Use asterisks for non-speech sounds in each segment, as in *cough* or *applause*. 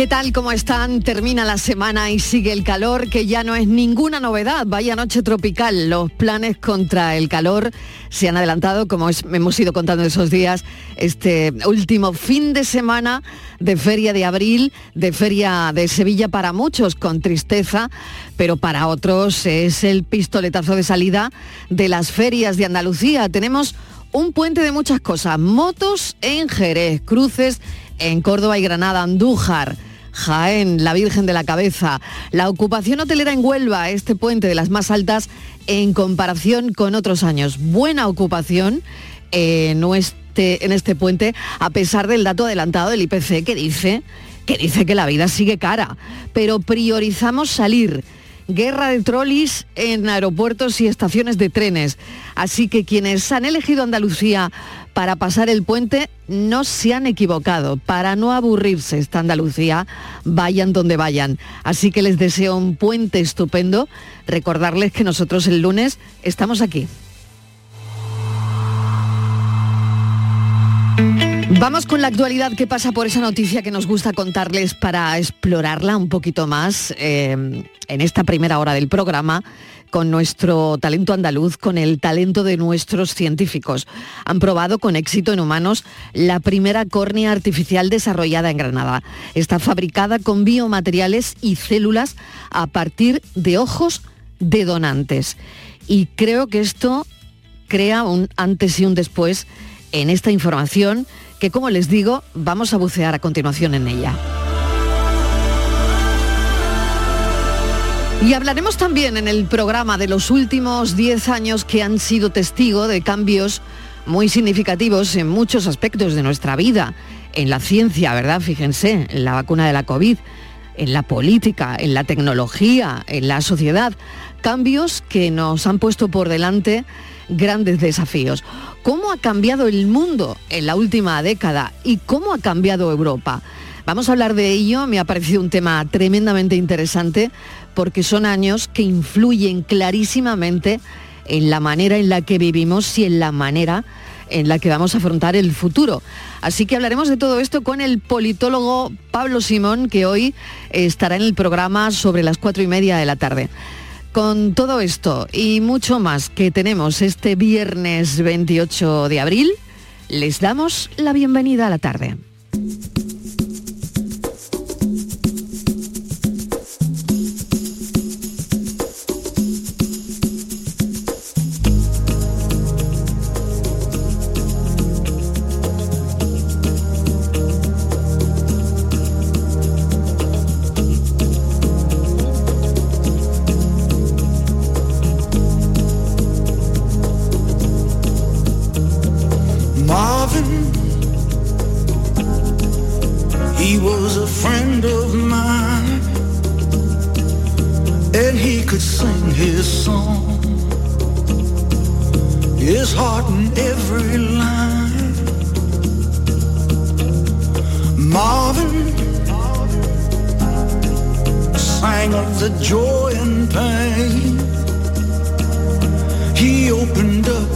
¿Qué tal? ¿Cómo están? Termina la semana y sigue el calor, que ya no es ninguna novedad. Vaya noche tropical. Los planes contra el calor se han adelantado, como hemos ido contando esos días, este último fin de semana de feria de abril, de feria de Sevilla para muchos, con tristeza, pero para otros es el pistoletazo de salida de las ferias de Andalucía. Tenemos un puente de muchas cosas, motos en Jerez, cruces en Córdoba y Granada, Andújar. Jaén, la Virgen de la Cabeza, la ocupación hotelera en Huelva, este puente de las más altas en comparación con otros años. Buena ocupación en este, en puente, a pesar del dato adelantado del IPC que dice que dice que la vida sigue cara, pero priorizamos salir guerra de trolis en aeropuertos y estaciones de trenes. Así que quienes han elegido Andalucía para pasar el puente no se han equivocado. Para no aburrirse esta Andalucía, vayan donde vayan. Así que les deseo un puente estupendo. Recordarles que nosotros el lunes estamos aquí. Vamos con la actualidad que pasa por esa noticia que nos gusta contarles para explorarla un poquito más eh, en esta primera hora del programa con nuestro talento andaluz, con el talento de nuestros científicos. Han probado con éxito en humanos la primera córnea artificial desarrollada en Granada. Está fabricada con biomateriales y células a partir de ojos de donantes. Y creo que esto crea un antes y un después en esta información que como les digo, vamos a bucear a continuación en ella. Y hablaremos también en el programa de los últimos 10 años que han sido testigo de cambios muy significativos en muchos aspectos de nuestra vida, en la ciencia, ¿verdad? Fíjense, en la vacuna de la COVID, en la política, en la tecnología, en la sociedad, cambios que nos han puesto por delante grandes desafíos. ¿Cómo ha cambiado el mundo en la última década y cómo ha cambiado Europa? Vamos a hablar de ello, me ha parecido un tema tremendamente interesante porque son años que influyen clarísimamente en la manera en la que vivimos y en la manera en la que vamos a afrontar el futuro. Así que hablaremos de todo esto con el politólogo Pablo Simón, que hoy estará en el programa sobre las cuatro y media de la tarde. Con todo esto y mucho más que tenemos este viernes 28 de abril, les damos la bienvenida a la tarde.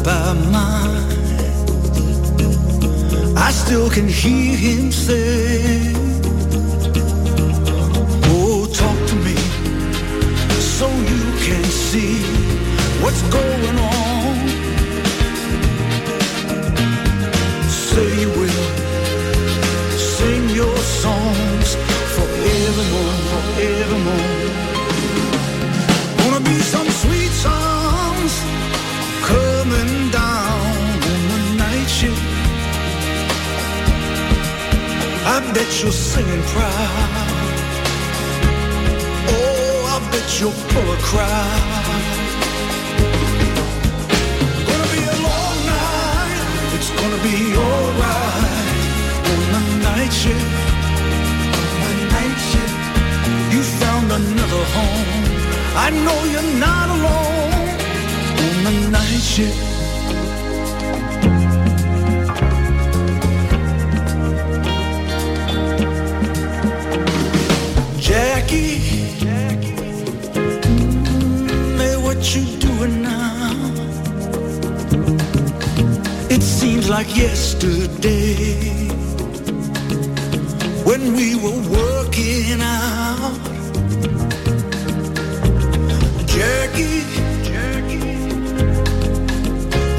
By mine. I still can hear him say, Oh, talk to me so you can see what's going on. bet you're singing proud. Oh, I bet you're pull a crowd. Gonna be a long night. It's gonna be alright on the night shift. On the night shift, you found another home. I know you're not alone on the night shift. Like yesterday when we were working out. Jackie, Jackie,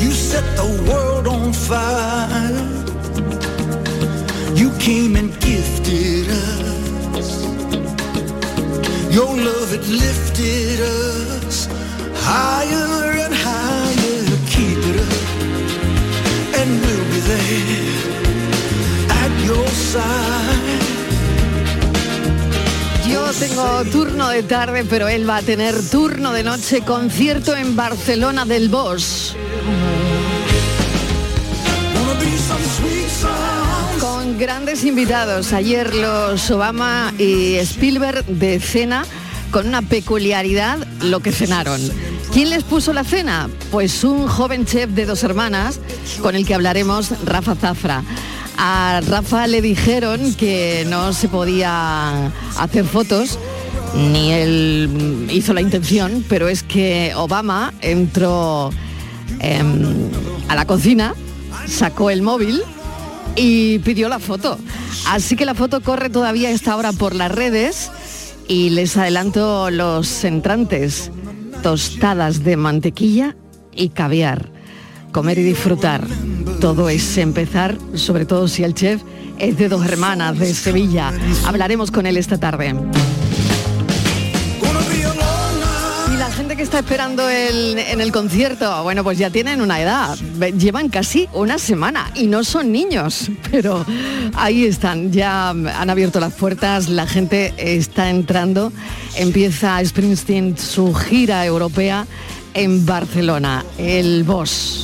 you set the world on fire. You came and gifted us. Your love it lifted us higher and Yo tengo turno de tarde, pero él va a tener turno de noche, concierto en Barcelona del Bosch. Con grandes invitados. Ayer los Obama y Spielberg de cena con una peculiaridad lo que cenaron. ¿Quién les puso la cena? Pues un joven chef de dos hermanas con el que hablaremos, Rafa Zafra. A Rafa le dijeron que no se podía hacer fotos, ni él hizo la intención, pero es que Obama entró em, a la cocina, sacó el móvil y pidió la foto. Así que la foto corre todavía esta hora por las redes y les adelanto los entrantes. Tostadas de mantequilla y caviar. Comer y disfrutar. Todo es empezar, sobre todo si el chef es de dos hermanas de Sevilla. Hablaremos con él esta tarde. Y la gente que está esperando en el concierto, bueno, pues ya tienen una edad, llevan casi una semana y no son niños, *laughs* pero ahí están, ya han abierto las puertas, la gente está entrando, empieza Springsteen su gira europea en Barcelona, el Bosch.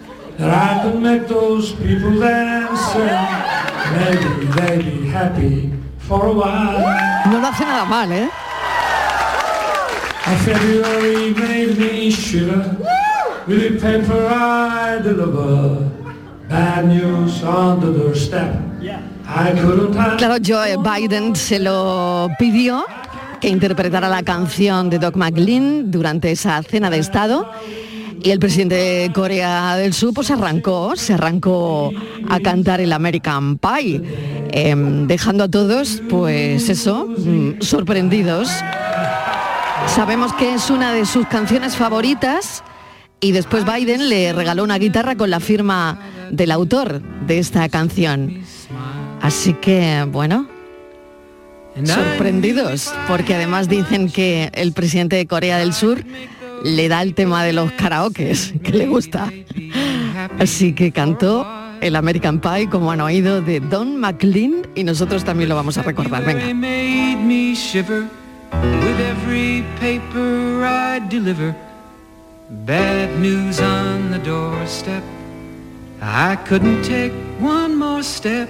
that I could make those people dance and maybe they'd be happy for a while. No lo hace nada mal, ¿eh? A February made me shiver with the paper I deliver. Bad news on the doorstep. I couldn't Claro, Joe Biden se lo pidió que interpretara la canción de Doc McLean durante esa cena de Estado. Y el presidente de Corea del Sur pues arrancó, se arrancó a cantar el American Pie, em, dejando a todos, pues eso, mm, sorprendidos. Sabemos que es una de sus canciones favoritas y después Biden le regaló una guitarra con la firma del autor de esta canción. Así que, bueno, sorprendidos, porque además dicen que el presidente de Corea del Sur le da el tema de los karaokes, que le gusta. Así que cantó el American Pie, como han oído, de Don McLean y nosotros también lo vamos a recordar. Venga. Bad news on the doorstep. I couldn't take one more step.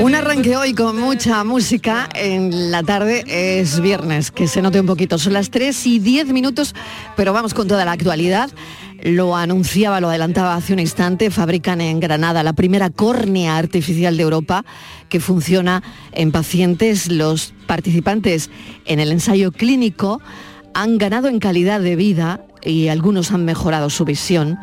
Un arranque hoy con mucha música en la tarde es viernes, que se note un poquito. Son las 3 y 10 minutos, pero vamos con toda la actualidad. Lo anunciaba, lo adelantaba hace un instante, fabrican en Granada la primera córnea artificial de Europa que funciona en pacientes. Los participantes en el ensayo clínico han ganado en calidad de vida y algunos han mejorado su visión.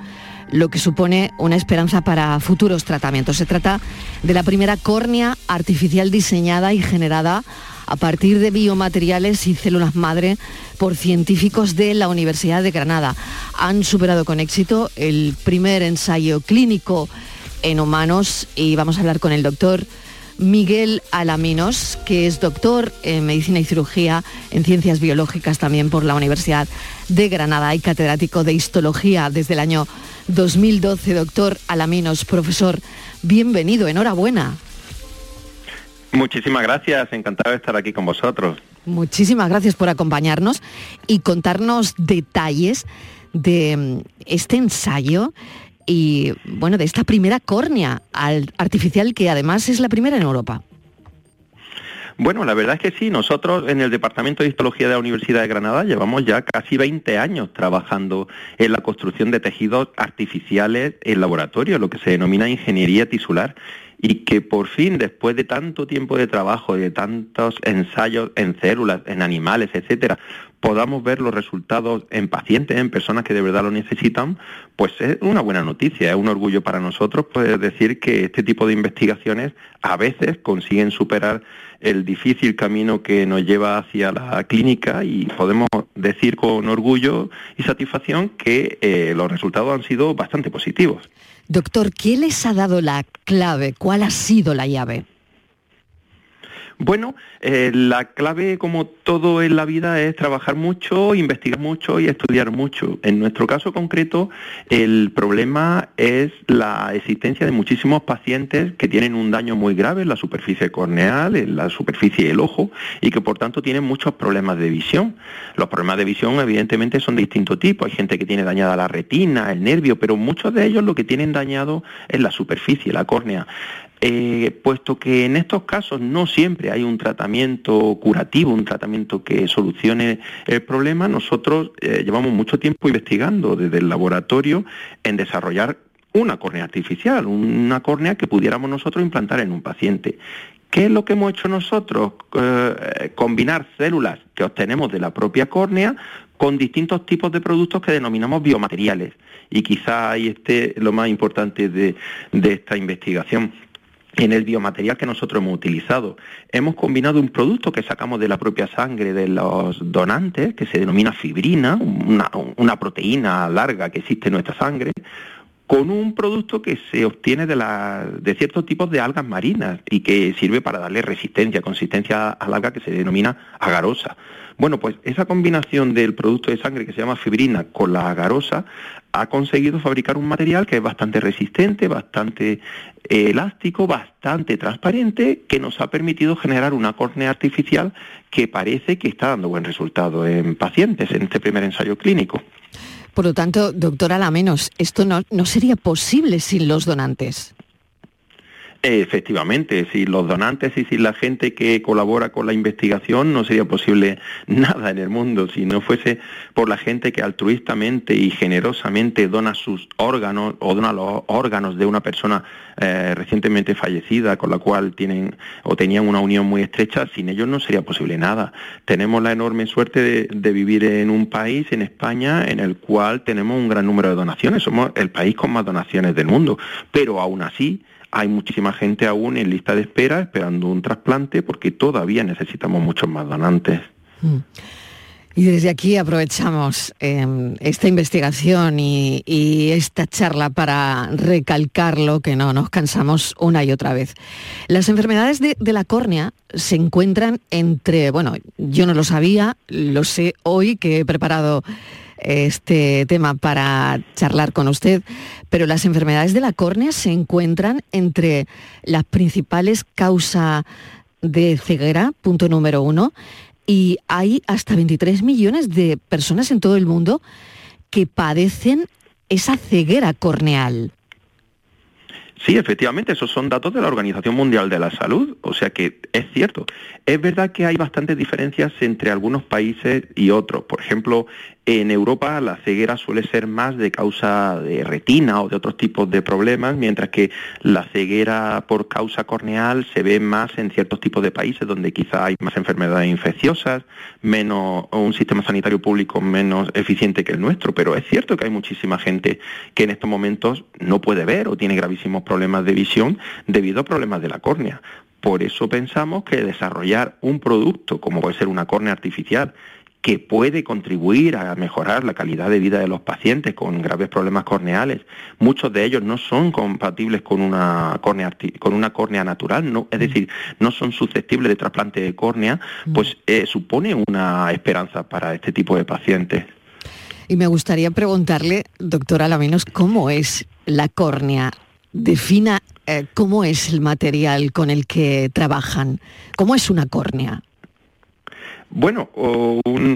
Lo que supone una esperanza para futuros tratamientos. Se trata de la primera córnea artificial diseñada y generada a partir de biomateriales y células madre por científicos de la Universidad de Granada. Han superado con éxito el primer ensayo clínico en humanos y vamos a hablar con el doctor Miguel Alaminos, que es doctor en medicina y cirugía en ciencias biológicas también por la Universidad de Granada y catedrático de histología desde el año 2012. Doctor Alaminos, profesor, bienvenido, enhorabuena. Muchísimas gracias, encantado de estar aquí con vosotros. Muchísimas gracias por acompañarnos y contarnos detalles de mm, este ensayo y bueno, de esta primera córnea artificial que además es la primera en Europa. Bueno, la verdad es que sí, nosotros en el Departamento de Histología de la Universidad de Granada llevamos ya casi 20 años trabajando en la construcción de tejidos artificiales en laboratorio, lo que se denomina ingeniería tisular y que por fin, después de tanto tiempo de trabajo, de tantos ensayos en células, en animales, etcétera, podamos ver los resultados en pacientes, en personas que de verdad lo necesitan, pues es una buena noticia, es un orgullo para nosotros poder decir que este tipo de investigaciones a veces consiguen superar el difícil camino que nos lleva hacia la clínica y podemos decir con orgullo y satisfacción que eh, los resultados han sido bastante positivos. Doctor, ¿qué les ha dado la clave? ¿Cuál ha sido la llave? Bueno, eh, la clave, como todo en la vida, es trabajar mucho, investigar mucho y estudiar mucho. En nuestro caso concreto, el problema es la existencia de muchísimos pacientes que tienen un daño muy grave en la superficie corneal, en la superficie del ojo, y que por tanto tienen muchos problemas de visión. Los problemas de visión, evidentemente, son de distinto tipo. Hay gente que tiene dañada la retina, el nervio, pero muchos de ellos lo que tienen dañado es la superficie, la córnea. Eh, puesto que en estos casos no siempre hay un tratamiento curativo, un tratamiento que solucione el problema, nosotros eh, llevamos mucho tiempo investigando desde el laboratorio en desarrollar una córnea artificial, una córnea que pudiéramos nosotros implantar en un paciente. ¿Qué es lo que hemos hecho nosotros? Eh, combinar células que obtenemos de la propia córnea con distintos tipos de productos que denominamos biomateriales. Y quizá ahí esté lo más importante de esta investigación en el biomaterial que nosotros hemos utilizado. Hemos combinado un producto que sacamos de la propia sangre de los donantes, que se denomina fibrina, una, proteína larga que existe en nuestra sangre, con un producto que se obtiene de, de ciertos tipos de algas marinas y que sirve para darle resistencia, consistencia al alga que se denomina agarosa. Bueno, pues esa combinación del producto de sangre que se llama fibrina con la agarosa ha conseguido fabricar un material que es bastante resistente, bastante eh, elástico, bastante transparente, que nos ha permitido generar una córnea artificial que parece que está dando buen resultado en pacientes en este primer ensayo clínico. Por lo tanto, doctora Lamenos, esto no, no sería posible sin los donantes. Efectivamente, sin los donantes y sin la gente que colabora con la investigación no sería posible *laughs* nada en el mundo si no fuese por la gente que altruistamente y generosamente dona sus órganos o dona los órganos de una persona eh, recientemente fallecida con la cual tienen o tenían una unión muy estrecha. Sin ellos no sería posible nada. Tenemos la enorme suerte de, de vivir en un país, en España, en el cual tenemos un gran número de donaciones. Somos el país con más donaciones del mundo, pero aún así hay muchísima gente aún en lista de espera esperando un trasplante porque todavía necesitamos muchos más donantes. Mm. Y desde aquí aprovechamos em, esta investigación y, esta charla para recalcarlo, que no nos cansamos una y otra vez. Las enfermedades de, de, la córnea se encuentran entre, bueno, yo no lo sabía, lo sé hoy que he preparado este tema para charlar con usted, pero las enfermedades de la córnea se encuentran entre las principales causas de ceguera, punto número uno, y hay hasta 23 millones de personas en todo el mundo que padecen esa ceguera corneal. Sí, efectivamente, esos son datos de la Organización Mundial de la Salud, o sea que es cierto. Es verdad que hay bastantes diferencias entre algunos países y otros. Por ejemplo, en Europa la ceguera suele ser más de causa de retina o de otros tipos de problemas, mientras que la ceguera por causa corneal se ve más en ciertos tipos de países donde quizá hay más enfermedades infecciosas, menos o un sistema sanitario público menos eficiente que el nuestro, pero es cierto que hay muchísima gente que en estos momentos no puede ver o tiene gravísimos problemas de visión debido a problemas de la córnea. Por eso pensamos que desarrollar un producto como puede ser una córnea artificial que puede contribuir a mejorar la calidad de vida de los pacientes con graves problemas corneales. Muchos de ellos no son compatibles con una córnea, con una córnea natural, no, es decir, no son susceptibles de trasplante de córnea, pues eh, supone una esperanza para este tipo de pacientes. Y me gustaría preguntarle, doctora Laminos, ¿cómo es la córnea? Defina eh, cómo es el material con el que trabajan. ¿Cómo es una córnea? Bueno,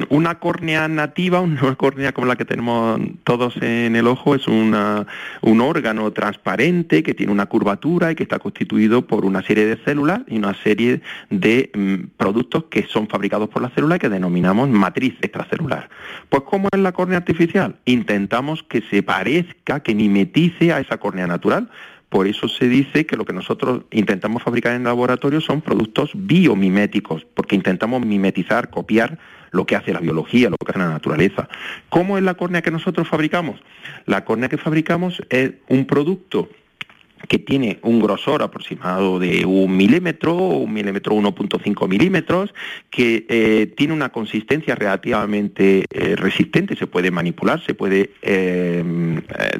una córnea nativa, una *laughs* córnea como la que tenemos todos en el ojo, es una, un órgano transparente que tiene una curvatura y que está constituido por una serie de células y una serie de mm, productos que son fabricados por la célula y que denominamos matriz extracelular. Pues ¿cómo es la córnea artificial? Intentamos que se parezca, que mimetice a esa córnea natural, por eso se dice que lo que nosotros intentamos fabricar en laboratorio son productos biomiméticos, porque intentamos mimetizar, copiar lo que hace la biología, lo que hace la naturaleza. ¿Cómo es la córnea que nosotros fabricamos? La córnea que fabricamos es un producto que tiene un grosor aproximado de un milímetro, un milímetro 1.5 milímetros, que eh, tiene una consistencia relativamente eh, resistente, se puede manipular, se puede, eh,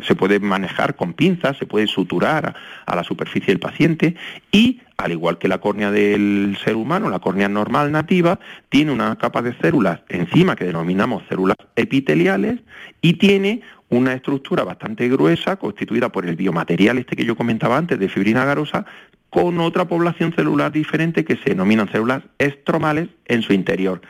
se puede manejar con pinzas, se puede suturar a, la superficie del paciente y al igual que la córnea del ser humano, la córnea normal nativa, tiene una capa de células encima que denominamos células epiteliales y tiene una estructura bastante gruesa constituida por el biomaterial este que yo comentaba antes de fibrina garosa con otra población celular diferente que se denominan células estromales en su interior.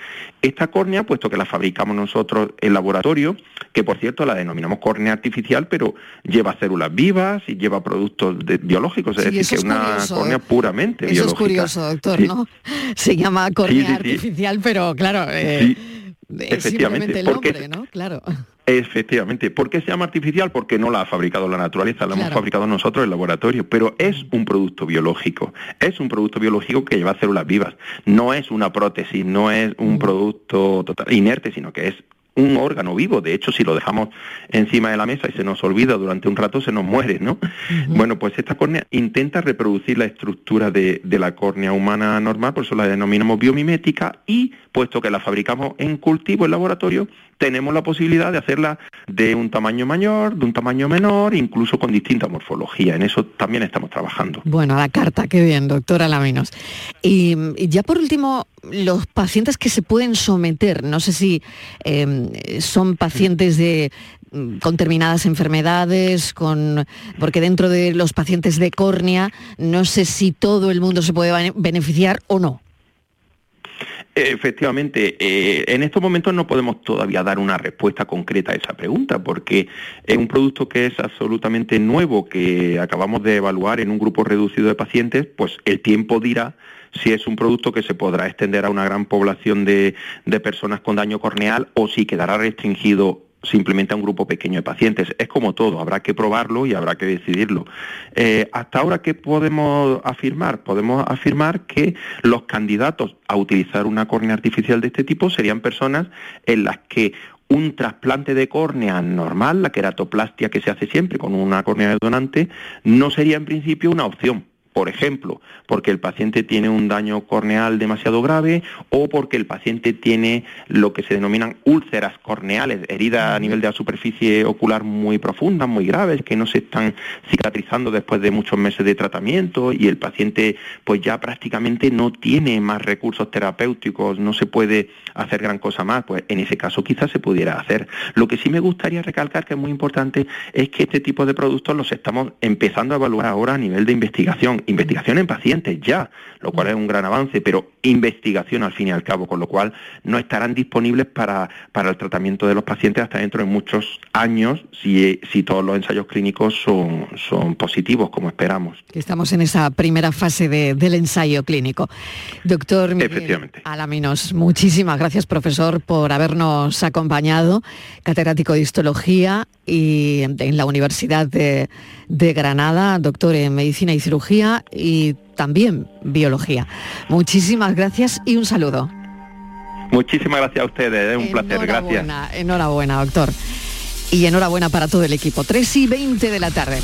Esta córnea, puesto que la fabricamos nosotros en laboratorio, que por cierto la denominamos córnea artificial, pero lleva células vivas y lleva productos biológicos, es decir, que es una córnea puramente eso biológica. es curioso, doctor, ¿no? *laughs* Se llama córnea artificial, pero claro, eh, es simplemente el nombre, ¿no? Claro. Efectivamente. ¿Por qué se llama artificial? Porque no la ha fabricado la naturaleza, la hemos fabricado nosotros en el laboratorio, pero es un producto biológico, es un producto biológico que lleva células vivas, no es una prótesis, no es un producto total, inerte, sino que es un órgano vivo. De hecho, si lo dejamos encima de la mesa y se nos olvida durante un rato, se nos muere, ¿no? Bueno, pues esta córnea intenta reproducir la estructura de, de, la córnea humana normal, por eso la denominamos biomimética, y puesto que la fabricamos en cultivo, en laboratorio, tenemos la posibilidad de hacerla de un tamaño mayor, de un tamaño menor, incluso con distinta morfología. En eso también estamos trabajando. Bueno, la carta, qué bien, doctora Laminos. Y, y ya por último, los pacientes que se pueden someter, no sé si eh, son pacientes de mm, con determinadas enfermedades, con porque dentro de los pacientes de córnea, no sé si todo el mundo se puede beneficiar o no. Efectivamente, eh, en estos momentos no podemos todavía dar una respuesta concreta a esa pregunta, porque es un producto que es absolutamente nuevo, que acabamos de evaluar en un grupo reducido de pacientes, pues el tiempo dirá si es un producto que se podrá extender a una gran población de, de personas con daño corneal o si quedará restringido simplemente a un grupo pequeño de pacientes. Es como todo, habrá que probarlo y habrá que decidirlo. Eh, hasta ahora, ¿qué podemos afirmar? Podemos afirmar que los candidatos a utilizar una córnea artificial de este tipo serían personas en las que un trasplante de córnea normal, la queratoplastia que se hace siempre con una córnea de donante, no sería en principio una opción por ejemplo, porque el paciente tiene un daño corneal demasiado grave o porque el paciente tiene lo que se denominan úlceras corneales, heridas a nivel de la superficie ocular muy profundas, muy graves, que no se están cicatrizando después de muchos meses de tratamiento y el paciente pues ya prácticamente no tiene más recursos terapéuticos, no se puede hacer gran cosa más, pues en ese caso quizás se pudiera hacer. Lo que sí me gustaría recalcar que es muy importante es que este tipo de productos los estamos empezando a evaluar ahora a nivel de investigación investigación, investigación en pacientes ya, lo cual es un gran avance, pero investigación al fin y al cabo, con lo cual no estarán disponibles para, para el tratamiento de los pacientes hasta dentro de muchos años si, si todos los ensayos clínicos son, son positivos, como esperamos. Estamos en esa primera fase de- del ensayo clínico. Doctor Miguel Efectivamente. Alaminos, muchísimas gracias, profesor, por habernos acompañado, catedrático de histología y en la Universidad de, de Granada, doctor en medicina y cirugía y también biología. Muchísimas gracias y un saludo. Muchísimas gracias a ustedes, es un placer, gracias. Enhorabuena, enhorabuena, doctor. Y enhorabuena para todo el equipo. 3 y 20 de la tarde.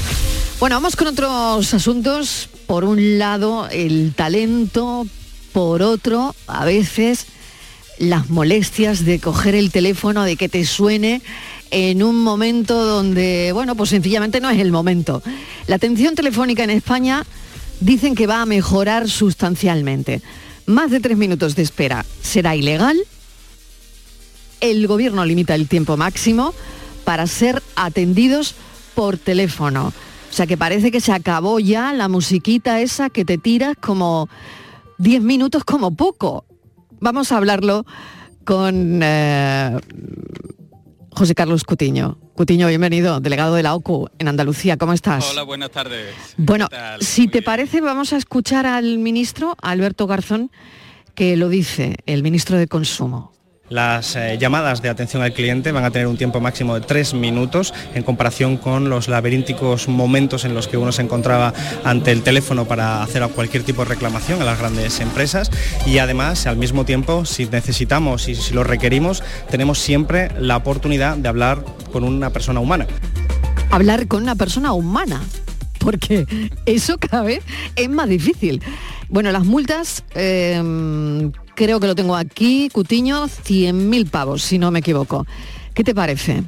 Bueno, vamos con otros asuntos. Por un lado, el talento. Por otro, a veces, las molestias de coger el teléfono, de que te suene en un momento donde, bueno, pues sencillamente no es el momento. La atención telefónica en España dicen que va a mejorar sustancialmente. Más de tres minutos de espera será ilegal el gobierno limita el tiempo máximo para ser atendidos por teléfono. O sea que parece que se acabó ya la musiquita esa que te tiras como 10 minutos como poco. Vamos a hablarlo con eh, José Carlos Cutiño. Cutiño, bienvenido, delegado de la OCU en Andalucía. ¿Cómo estás? Hola, buenas tardes. Bueno, si Muy te bien. parece, vamos a escuchar al ministro, Alberto Garzón, que lo dice, el ministro de Consumo. Las eh, llamadas de atención al cliente van a tener un tiempo máximo de tres minutos en comparación con los laberínticos momentos en los que uno se encontraba ante el teléfono para hacer cualquier tipo de reclamación a las grandes empresas y además al mismo tiempo si necesitamos y si lo requerimos tenemos siempre la oportunidad de hablar con una persona humana. hablar con una persona humana, porque eso cada vez es más difícil. Bueno, las multas, eh, creo que lo tengo aquí, Cutiño, 100.000 pavos, si no me equivoco. ¿Qué te parece?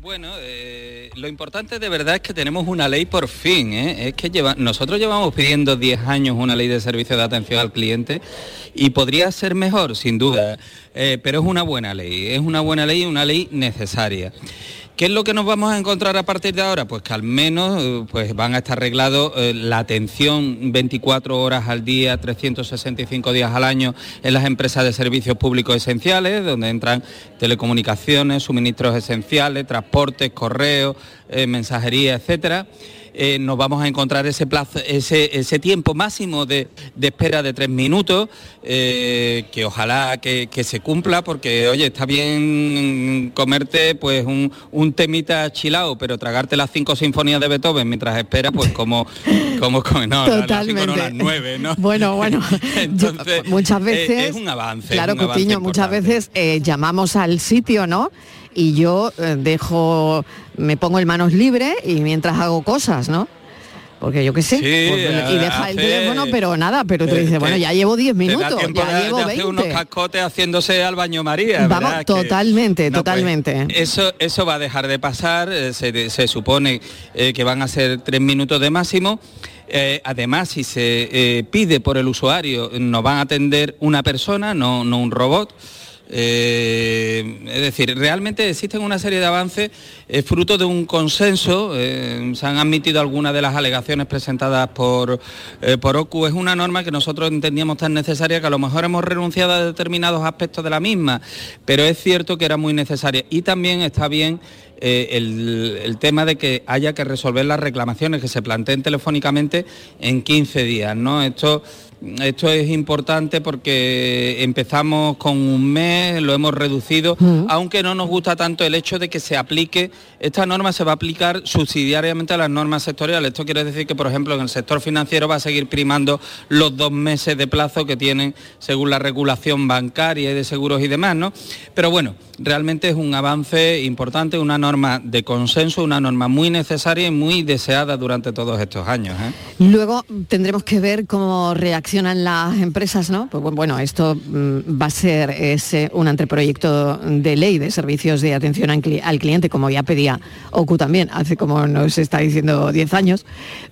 Bueno, eh, lo importante de verdad es que tenemos una ley por fin. ¿eh? Es que lleva- nosotros llevamos pidiendo 10 años una ley de servicio de atención al cliente y podría ser mejor, sin duda, eh, pero es una buena ley, es una buena ley y una ley necesaria. ¿Qué es lo que nos vamos a encontrar a partir de ahora? Pues que al menos eh, pues van a estar arreglados eh, la atención 24 horas al día, 365 días al año en las empresas de servicios públicos esenciales, donde entran telecomunicaciones, suministros esenciales, transportes, correos, eh, mensajería, etcétera. Eh, nos vamos a encontrar ese plazo, ese, ese tiempo máximo de, de espera de tres minutos, eh, que ojalá que, que se cumpla, porque oye, está bien comerte pues un, un temita chilao, pero tragarte las cinco sinfonías de Beethoven mientras esperas, pues como, *laughs* como, como no, las Totalmente. las nueve, ¿no? Bueno, bueno, *laughs* Entonces, yo- muchas eh, veces... es un avance. Claro, un avance Cutiño, muchas veces eh, llamamos al sitio, ¿no? Y yo eh, dejo, me pongo en manos libres y mientras hago cosas, ¿no? Porque yo qué sé, Sí, pues, y deja el teléfono, pero nada, pero tú Eh, dices, bueno, ya llevo 10 te da minutos, ya de- llevo de hacer unos 20. cascotes haciéndose al baño María. Vamos, ¿verdad? Que- totalmente, pues, totalmente. eso, eso va a dejar de pasar, eh, se, se supone eh, que van a ser tres minutos de máximo. Eh, además, si se eh, pide por el usuario, nos van a atender una persona, no, no un robot. Eh, es decir, realmente existen una serie de avances eh, fruto de un consenso. eh, se han admitido algunas de las alegaciones presentadas por, eh, por OCU. Es una norma que nosotros entendíamos tan necesaria que a lo mejor hemos renunciado a determinados aspectos de la misma, pero es cierto que era muy necesaria. Y también está bien el, el tema de que haya que resolver las reclamaciones que se planteen telefónicamente en 15 días. ¿no? Esto, esto es importante porque empezamos con un mes, lo hemos reducido, aunque no nos gusta tanto el hecho de que se aplique, esta norma se va a aplicar subsidiariamente a las normas sectoriales. Esto quiere decir que, por ejemplo, en el sector financiero va a seguir primando los dos meses de plazo que tienen según la regulación bancaria y de seguros y demás, ¿no? Pero bueno, realmente es un avance importante, una norma de consenso, una norma muy necesaria y muy deseada durante todos estos años. ¿eh? Luego tendremos que ver cómo reaccionan las empresas, ¿no? Pues bu- bueno, esto mm, va a ser ese, un anteproyecto de ley de servicios de atención al cliente, como ya pedía OCU también, hace como nos está diciendo 10 años.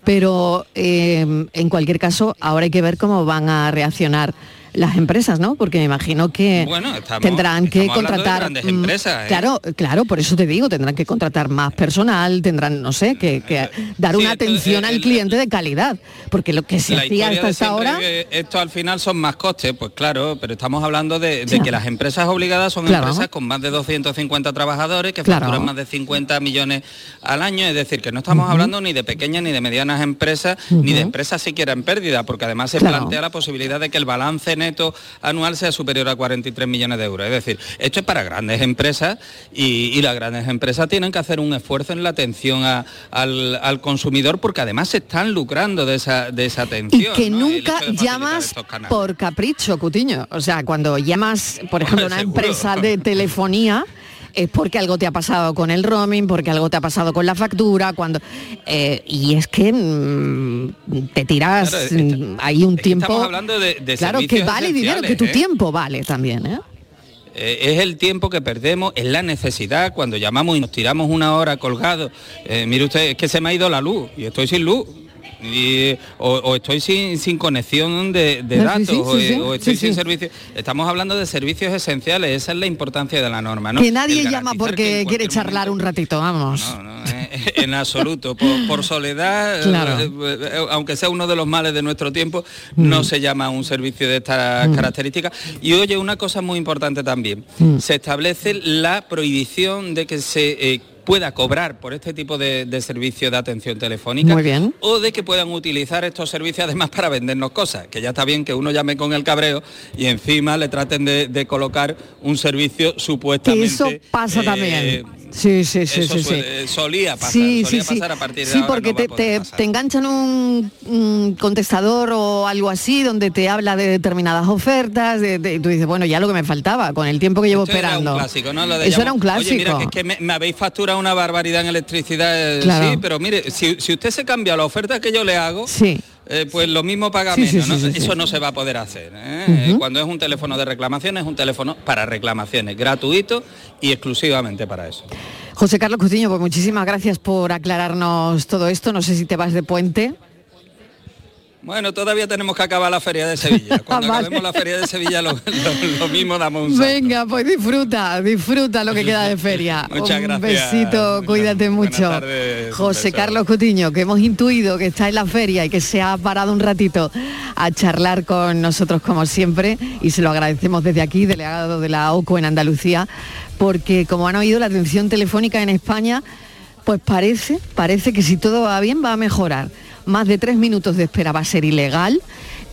Pero eh, en cualquier caso, ahora hay que ver cómo van a reaccionar las empresas, ¿no? Porque me imagino que Bueno, estamos- tendrán que de contratar grandes mm, empresas, ¿eh? Claro, claro, por eso te digo, tendrán que contratar más personal, tendrán, no sé, que, que dar una atención el- al el- cliente de calidad, porque lo que se hacía hasta de esta siempre hora que esto al final son más costes, pues claro, pero estamos hablando de, de Claro. que las empresas obligadas son Claro. empresas con más de 250 trabajadores que Claro. facturan más de 50 millones al año, es decir, que no estamos hablando ni de pequeñas ni de medianas empresas, ni de empresas siquiera en pérdida, porque además se plantea la posibilidad de que el balance neto anual sea superior a 43 millones de euros. Es decir, esto es para grandes empresas y, y las grandes empresas tienen que hacer un esfuerzo en la atención a- al, al consumidor porque además se están lucrando de esa, de esa y atención. que ¿no? El nunca llamas por capricho, Cutiño. O sea, cuando llamas, por ejemplo, a una Seguro. empresa de telefonía, es porque algo te ha pasado con el roaming, porque algo te ha pasado con la factura, cuando eh, y es que mm, te tiras Claro, es- mm, ahí un tiempo. estamos hablando de- de claro que vale dinero, que tu ¿eh? tiempo vale también. Eh, es el tiempo que perdemos, es la necesidad cuando llamamos y nos tiramos una hora colgados. Eh, mire usted, es que se me ha ido la luz y estoy sin luz. Y- o, o estoy sin, sin conexión de, datos sí, o, sí, sí, o estoy sin sí. servicios. Estamos hablando de servicios esenciales, esa es la importancia de la norma. ¿no? que nadie llama porque quiere charlar un ratito, vamos. no, no, en absoluto. Por, por soledad, *laughs* Claro. eh, eh, aunque sea uno de los males de nuestro tiempo, no se llama un servicio de estas características. Y oye, una cosa muy importante también, se establece la prohibición de que se... eh, pueda cobrar por este tipo de, de servicio de atención telefónica Muy bien. o de que puedan utilizar estos servicios además para vendernos cosas, que ya está bien que uno llame con el cabreo y encima le traten de, de colocar un servicio supuestamente eso pasa eh, también. Sí, sí, sí, eso sí, sí. suele- solía pasar, Sí, solía sí, sí. pasar a partir de Sí, ahora porque no te, te- te enganchan un, un contestador o algo así donde te habla de determinadas ofertas, de, de- y tú dices, bueno, ya lo que me faltaba, con el tiempo que llevo Esto era esperando. un clásico, ¿no? Lo de Eso era un clásico. Oye, mira, que es que me, me habéis facturado una barbaridad en electricidad. eh, Claro. Sí, pero mire, si, si usted se cambia la oferta que yo le hago, Sí. Eh, pues lo mismo paga Sí, menos. Eso no se va a poder hacer. ¿eh? Eh, Cuando es un teléfono de reclamaciones, es un teléfono para reclamaciones, gratuito y exclusivamente para eso. José Carlos Cutiño, pues muchísimas gracias por aclararnos todo esto. No sé si te vas de puente. Bueno, todavía tenemos que acabar la feria de Sevilla. *laughs* Cuando Vale. acabemos la feria de Sevilla, lo, lo- lo mismo damos un salto. Venga, pues disfruta, disfruta lo que queda de feria. *laughs* Muchas un gracias. besito, cuídate Buenas mucho. tardes, José. Carlos Cutiño, que hemos intuido que está en la feria y que se ha parado un ratito a charlar con nosotros como siempre y se lo agradecemos desde aquí, delegado de la OCO en Andalucía, porque como han oído la atención telefónica en España, pues parece, parece que si todo va bien va a mejorar. Más de tres minutos de espera va a ser ilegal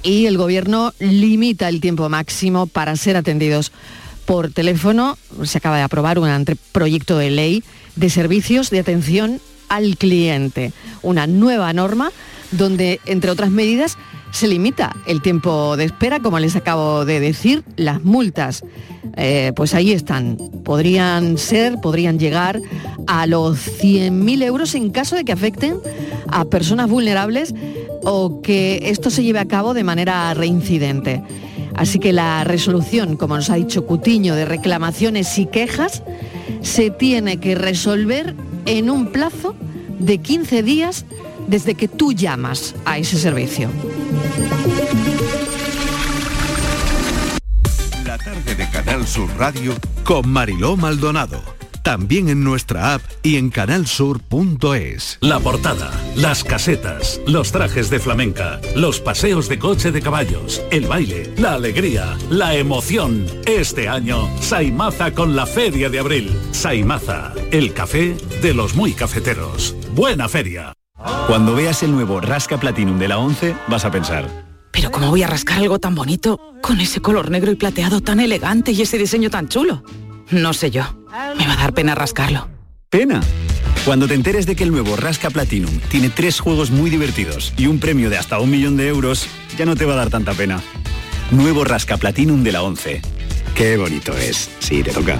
y el gobierno limita el tiempo máximo para ser atendidos por teléfono. Se acaba de aprobar un anteproyecto de ley de servicios de atención al cliente, una nueva norma donde, entre otras medidas, se limita el tiempo de espera, como les acabo de decir, las multas. eh, pues ahí están. Podrían ser, podrían llegar a los 100.000 euros en caso de que afecten a personas vulnerables o que esto se lleve a cabo de manera reincidente. Así que la resolución, como nos ha dicho Cutiño, de reclamaciones y quejas, se tiene que resolver en un plazo de 15 días desde que tú llamas a ese servicio. La tarde de Canal Sur Radio con Mariló Maldonado. También en nuestra app y en canalsur.es. La portada, las casetas, los trajes de flamenca, los paseos de coche de caballos, el baile, la alegría, la emoción. Este año, Saimaza con la Feria de Abril. Saimaza, el café de los muy cafeteros. Buena feria. Cuando veas el nuevo Rasca Platinum de la 11, vas a pensar, Pero ¿cómo voy a rascar algo tan bonito con ese color negro y plateado tan elegante y ese diseño tan chulo? No sé yo. Me va a dar pena rascarlo. ¡pena! Cuando te enteres de que el nuevo Rasca Platinum tiene tres juegos muy divertidos y un premio de hasta un millón de euros, ya no te va a dar tanta pena. Nuevo Rasca Platinum de la 11. Qué bonito es. Sí, te toca.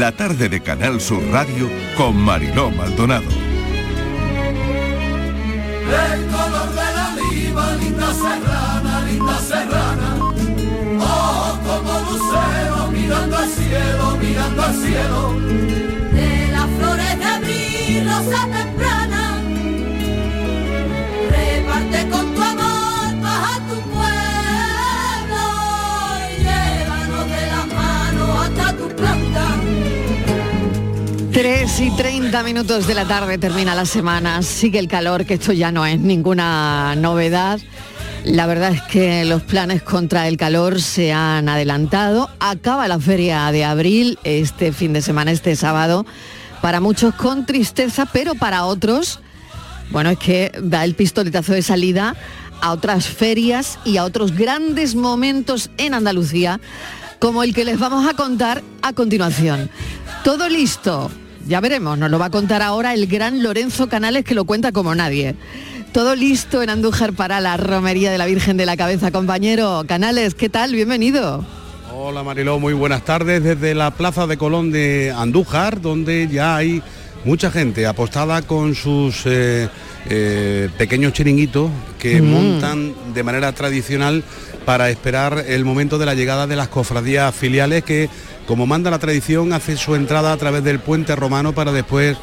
La tarde de Canal Sur Radio con Mariló Maldonado. El color de la oliva, linda serrana, linda serrana. Oh, como lucero, mirando al cielo, mirando al cielo. 3 y 30 minutos de la tarde termina la semana, sigue el calor, que esto ya no es ninguna novedad. La verdad es que los planes contra el calor se han adelantado. Acaba la feria de abril este fin de semana, este sábado. Para muchos con tristeza, pero para otros, bueno, es que da el pistoletazo de salida a otras ferias y a otros grandes momentos en Andalucía, como el que les vamos a contar a continuación. Todo listo. Ya veremos, nos lo va a contar ahora el gran Lorenzo Canales que lo cuenta como nadie. Todo listo en Andújar para la romería de la Virgen de la Cabeza, compañero. Canales, ¿qué tal? Bienvenido. Hola Mariló, muy buenas tardes desde la Plaza de Colón de Andújar, donde ya hay mucha gente apostada con sus eh, eh, pequeños chiringuitos que Mm. montan de manera tradicional para esperar el momento de la llegada de las cofradías filiales que, como manda la tradición, hace su entrada a través del puente romano para después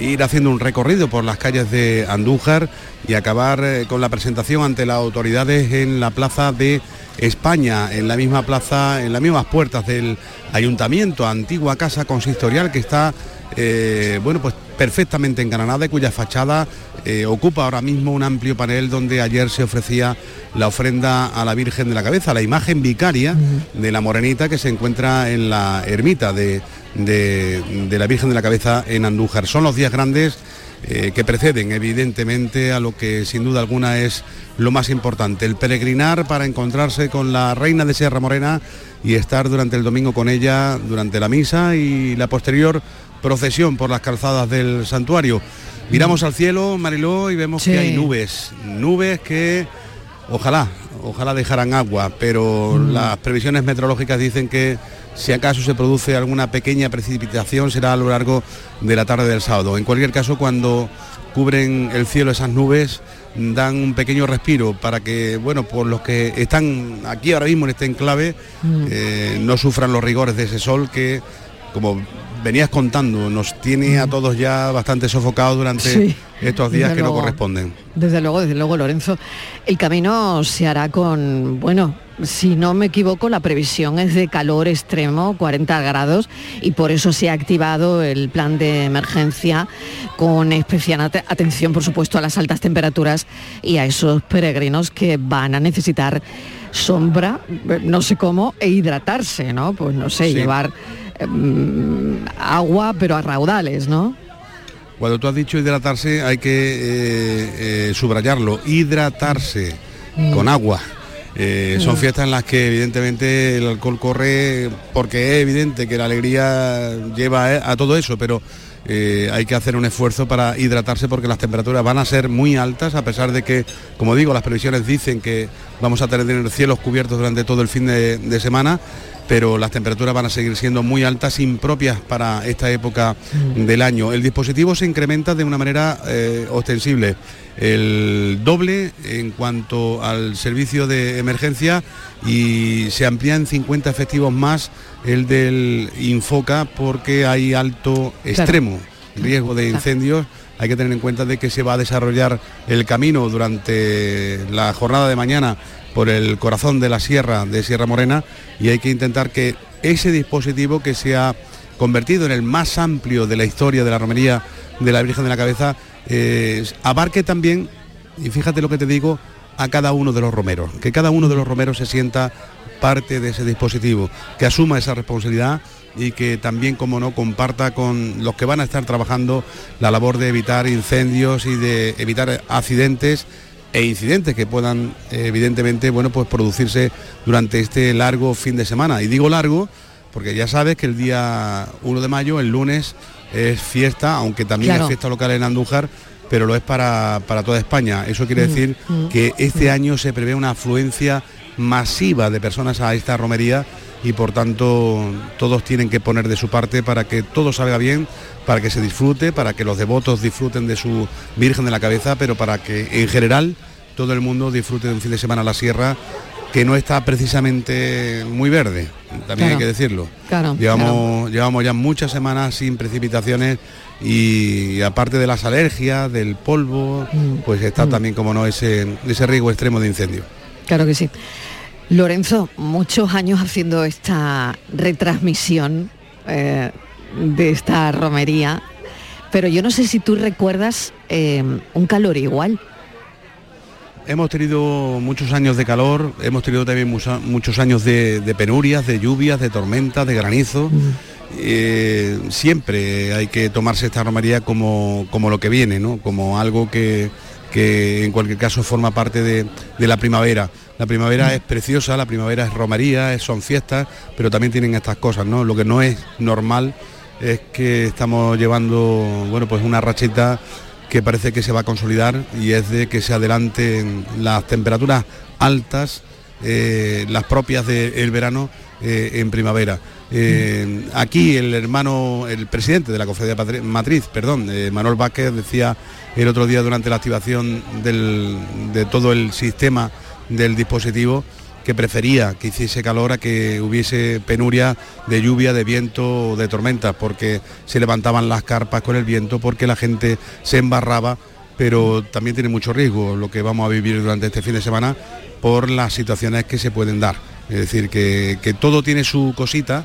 ir haciendo un recorrido por las calles de Andújar y acabar eh, con la presentación ante las autoridades en la plaza de España, en la misma plaza, en las mismas puertas del ayuntamiento, antigua casa consistorial que está eh, bueno, pues perfectamente engalanada y cuya fachada eh, ocupa ahora mismo un amplio panel donde ayer se ofrecía la ofrenda a la Virgen de la Cabeza, la imagen vicaria de la Morenita que se encuentra en la ermita de, de- de la Virgen de la Cabeza en Andújar. Son los días grandes eh, que preceden evidentemente a lo que sin duda alguna es lo más importante, el peregrinar para encontrarse con la Reina de Sierra Morena y estar durante el domingo con ella, durante la misa y la posterior procesión por las calzadas del santuario. Miramos al cielo, Mariló, y vemos Sí. que hay nubes, nubes que ojalá, ojalá dejaran agua, pero las previsiones meteorológicas dicen que si acaso se produce alguna pequeña precipitación será a lo largo de la tarde del sábado. En cualquier caso, cuando cubren el cielo esas nubes, dan un pequeño respiro para que, bueno, por los que están aquí ahora mismo en este enclave, eh, no sufran los rigores de ese sol que, como venías contando, nos tiene a todos ya bastante sofocados durante Sí, estos días que no corresponden. Desde luego, desde luego, Lorenzo. El camino se hará con, bueno, si no me equivoco, la previsión es de calor extremo, 40 grados, y por eso se ha activado el plan de emergencia con especial ate- atención, por supuesto, a las altas temperaturas y a esos peregrinos que van a necesitar sombra, no sé cómo, e hidratarse, ¿no? Pues no sé, Sí. llevar agua, pero a raudales, ¿no? Cuando tú has dicho hidratarse hay que eh, eh, subrayarlo, hidratarse con agua. Eh, son Mm. fiestas en las que evidentemente el alcohol corre porque es evidente que la alegría lleva a, a todo eso, pero eh, hay que hacer un esfuerzo para hidratarse porque las temperaturas van a ser muy altas a pesar de que, como digo, las previsiones dicen que vamos a tener cielos cubiertos durante todo el fin de, de semana pero las temperaturas van a seguir siendo muy altas, impropias para esta época del año. El dispositivo se incrementa de una manera eh, ostensible. El doble en cuanto al servicio de emergencia y se amplían 50 efectivos más el del Infoca porque hay alto extremo riesgo de incendios hay que tener en cuenta de que se va a desarrollar el camino durante la jornada de mañana por el corazón de la sierra de Sierra Morena y hay que intentar que ese dispositivo que se ha convertido en el más amplio de la historia de la romería de la Virgen de la Cabeza eh, abarque también, y fíjate lo que te digo, a cada uno de los romeros, que cada uno de los romeros se sienta parte de ese dispositivo, que asuma esa responsabilidad y que también, como no, comparta con los que van a estar trabajando la labor de evitar incendios y de evitar accidentes e incidentes que puedan evidentemente bueno pues producirse durante este largo fin de semana y digo largo porque ya sabes que el día 1 de mayo el lunes es fiesta aunque también Claro. es fiesta local en Andújar pero lo es para, para toda España eso quiere Mm, decir mm, que este mm. año se prevé una afluencia masiva de personas a esta romería y por tanto todos tienen que poner de su parte para que todo salga bien, para que se disfrute, para que los devotos disfruten de su Virgen de la Cabeza, pero para que en general todo el mundo disfrute de un fin de semana a la sierra que no está precisamente muy verde, también hay que decirlo. Claro, Llevamos, llevamos ya muchas semanas sin precipitaciones y aparte de las alergias, del polvo, Mm. pues está también, como no, ese, ese riesgo extremo de incendio. Claro que sí. Lorenzo, muchos años haciendo esta retransmisión eh, de esta romería, pero yo no sé si tú recuerdas eh, un calor igual. Hemos tenido muchos años de calor, hemos tenido también mucha- muchos años de, de penurias, de lluvias, de tormentas, de granizo. Eh, siempre hay que tomarse esta romería como, como lo que viene, ¿no? como algo que, que en cualquier caso forma parte de, de la primavera. La primavera es preciosa, la primavera es romería, es- son fiestas, pero también tienen estas cosas, ¿no? Lo que no es normal es que estamos llevando, bueno, pues una racheta que parece que se va a consolidar y es de que se adelanten las temperaturas altas, eh, las propias del verano eh, en primavera. Eh, aquí el hermano, el presidente de la Cofradía Matriz, perdón, Manuel Vázquez decía el otro día durante la activación del- de todo el sistema del dispositivo que prefería que hiciese calor a que hubiese penuria de lluvia, de viento o de tormentas, porque se levantaban las carpas con el viento, porque la gente se embarraba, pero también tiene mucho riesgo lo que vamos a vivir durante este fin de semana por las situaciones que se pueden dar. Es decir, que, que todo tiene su cosita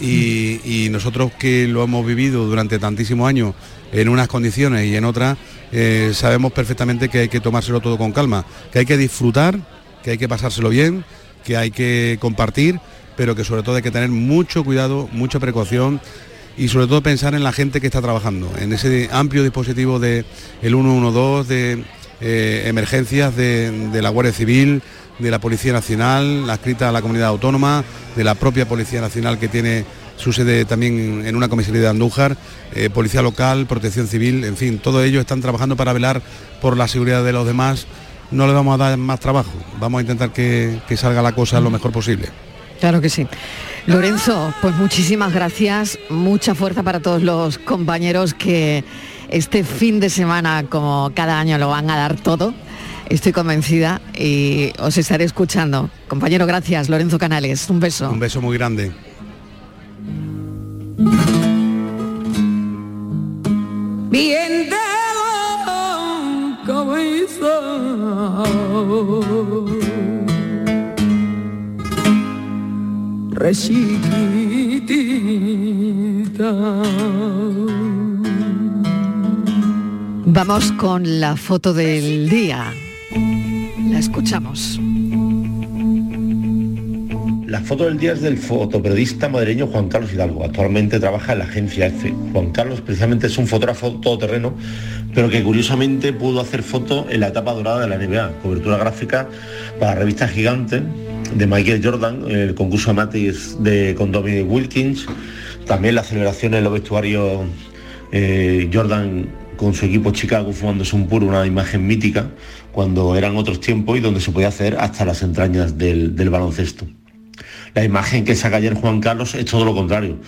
y, nosotros que lo hemos vivido durante tantísimos años en unas condiciones y en otras, eh, sabemos perfectamente que hay que tomárselo todo con calma, que hay que disfrutar, que hay que pasárselo bien, que hay que compartir, pero que sobre todo hay que tener mucho cuidado, mucha precaución y sobre todo pensar en la gente que está trabajando, en ese amplio dispositivo de el 112, de eh, emergencias de, la Guardia Civil, de la Policía Nacional, adscrita a la comunidad autónoma, de la propia Policía Nacional que tiene su sede también en una comisaría de Andújar, eh, Policía Local, Protección Civil, en fin, todos ellos están trabajando para velar por la seguridad de los demás. No le vamos a dar más trabajo, vamos a intentar que, que salga la cosa lo mejor posible. Claro que sí. Lorenzo, pues muchísimas gracias, mucha fuerza para todos los compañeros que este fin de semana, como cada año, lo van a dar todo. Estoy convencida y os estaré escuchando. Compañero, gracias. Lorenzo Canales, un beso. Un beso muy grande. Vamos con la foto del día. La escuchamos. La foto del día es del fotoperiodista madrileño Juan Carlos Hidalgo. Actualmente trabaja en la agencia EFE. Juan Carlos precisamente es un fotógrafo todoterreno, pero que curiosamente pudo hacer foto en la etapa dorada de la NBA, cobertura gráfica para la revista Gigante de Michael Jordan, el concurso de mates de con Dominic Wilkins, también las celebraciones en los vestuarios eh, Jordan con su equipo Chicago fumándose un puro, una imagen mítica, cuando eran otros tiempos y donde se podía hacer hasta las entrañas del baloncesto. La imagen que saca ayer Juan Carlos es todo lo contrario.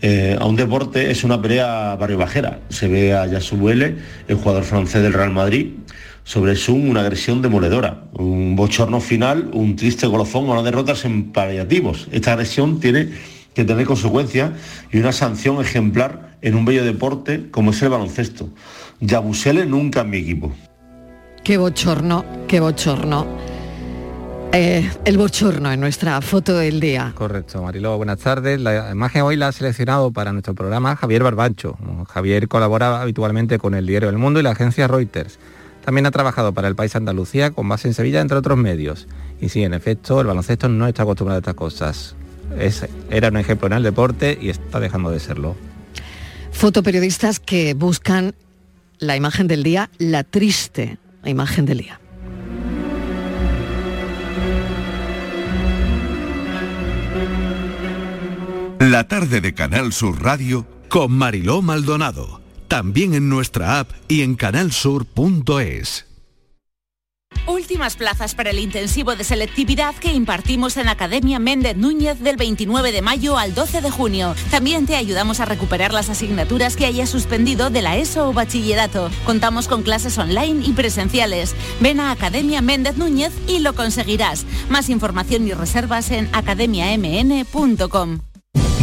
Eh, a un deporte es una pelea barrio bajera. Se ve a Yassou el jugador francés del Real Madrid, sobre Sun una agresión demoledora, un bochorno final, un triste golofón o una derrota en paliativos. Esta agresión tiene que tener consecuencias y una sanción ejemplar en un bello deporte como es el baloncesto. Yabusele nunca en mi equipo. Qué bochorno, qué bochorno. Eh, el bochorno en nuestra foto del día. Correcto, Mariló, buenas tardes. La imagen hoy la ha seleccionado para nuestro programa Javier Barbancho. Javier colabora habitualmente con el Diario del Mundo y la agencia Reuters. También ha trabajado para el País Andalucía con base en Sevilla, entre otros medios. Y sí, en efecto, el baloncesto no está acostumbrado a estas cosas. Es, era un ejemplo en el deporte y está dejando de serlo. Fotoperiodistas que buscan la imagen del día, la triste imagen del día. La tarde de Canal Sur Radio con Mariló Maldonado. También en nuestra app y en canalsur.es. Últimas plazas para el intensivo de selectividad que impartimos en Academia Méndez Núñez del 29 de mayo al 12 de junio. También te ayudamos a recuperar las asignaturas que hayas suspendido de la ESO o bachillerato. Contamos con clases online y presenciales. Ven a Academia Méndez Núñez y lo conseguirás. Más información y reservas en academiamn.com.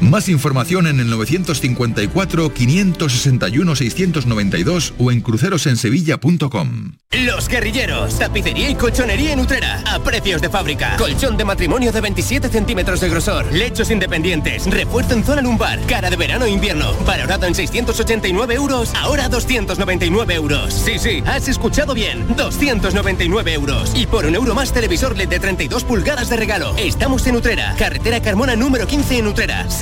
Más información en el 954-561-692 o en crucerosensevilla.com. Los guerrilleros, tapicería y colchonería en Utrera, a precios de fábrica. Colchón de matrimonio de 27 centímetros de grosor, lechos independientes, refuerzo en zona lumbar, cara de verano e invierno, valorado en 689 euros, ahora 299 euros. Sí, sí, has escuchado bien, 299 euros. Y por un euro más televisor LED de 32 pulgadas de regalo. Estamos en Utrera, carretera Carmona número 15 en Utrera,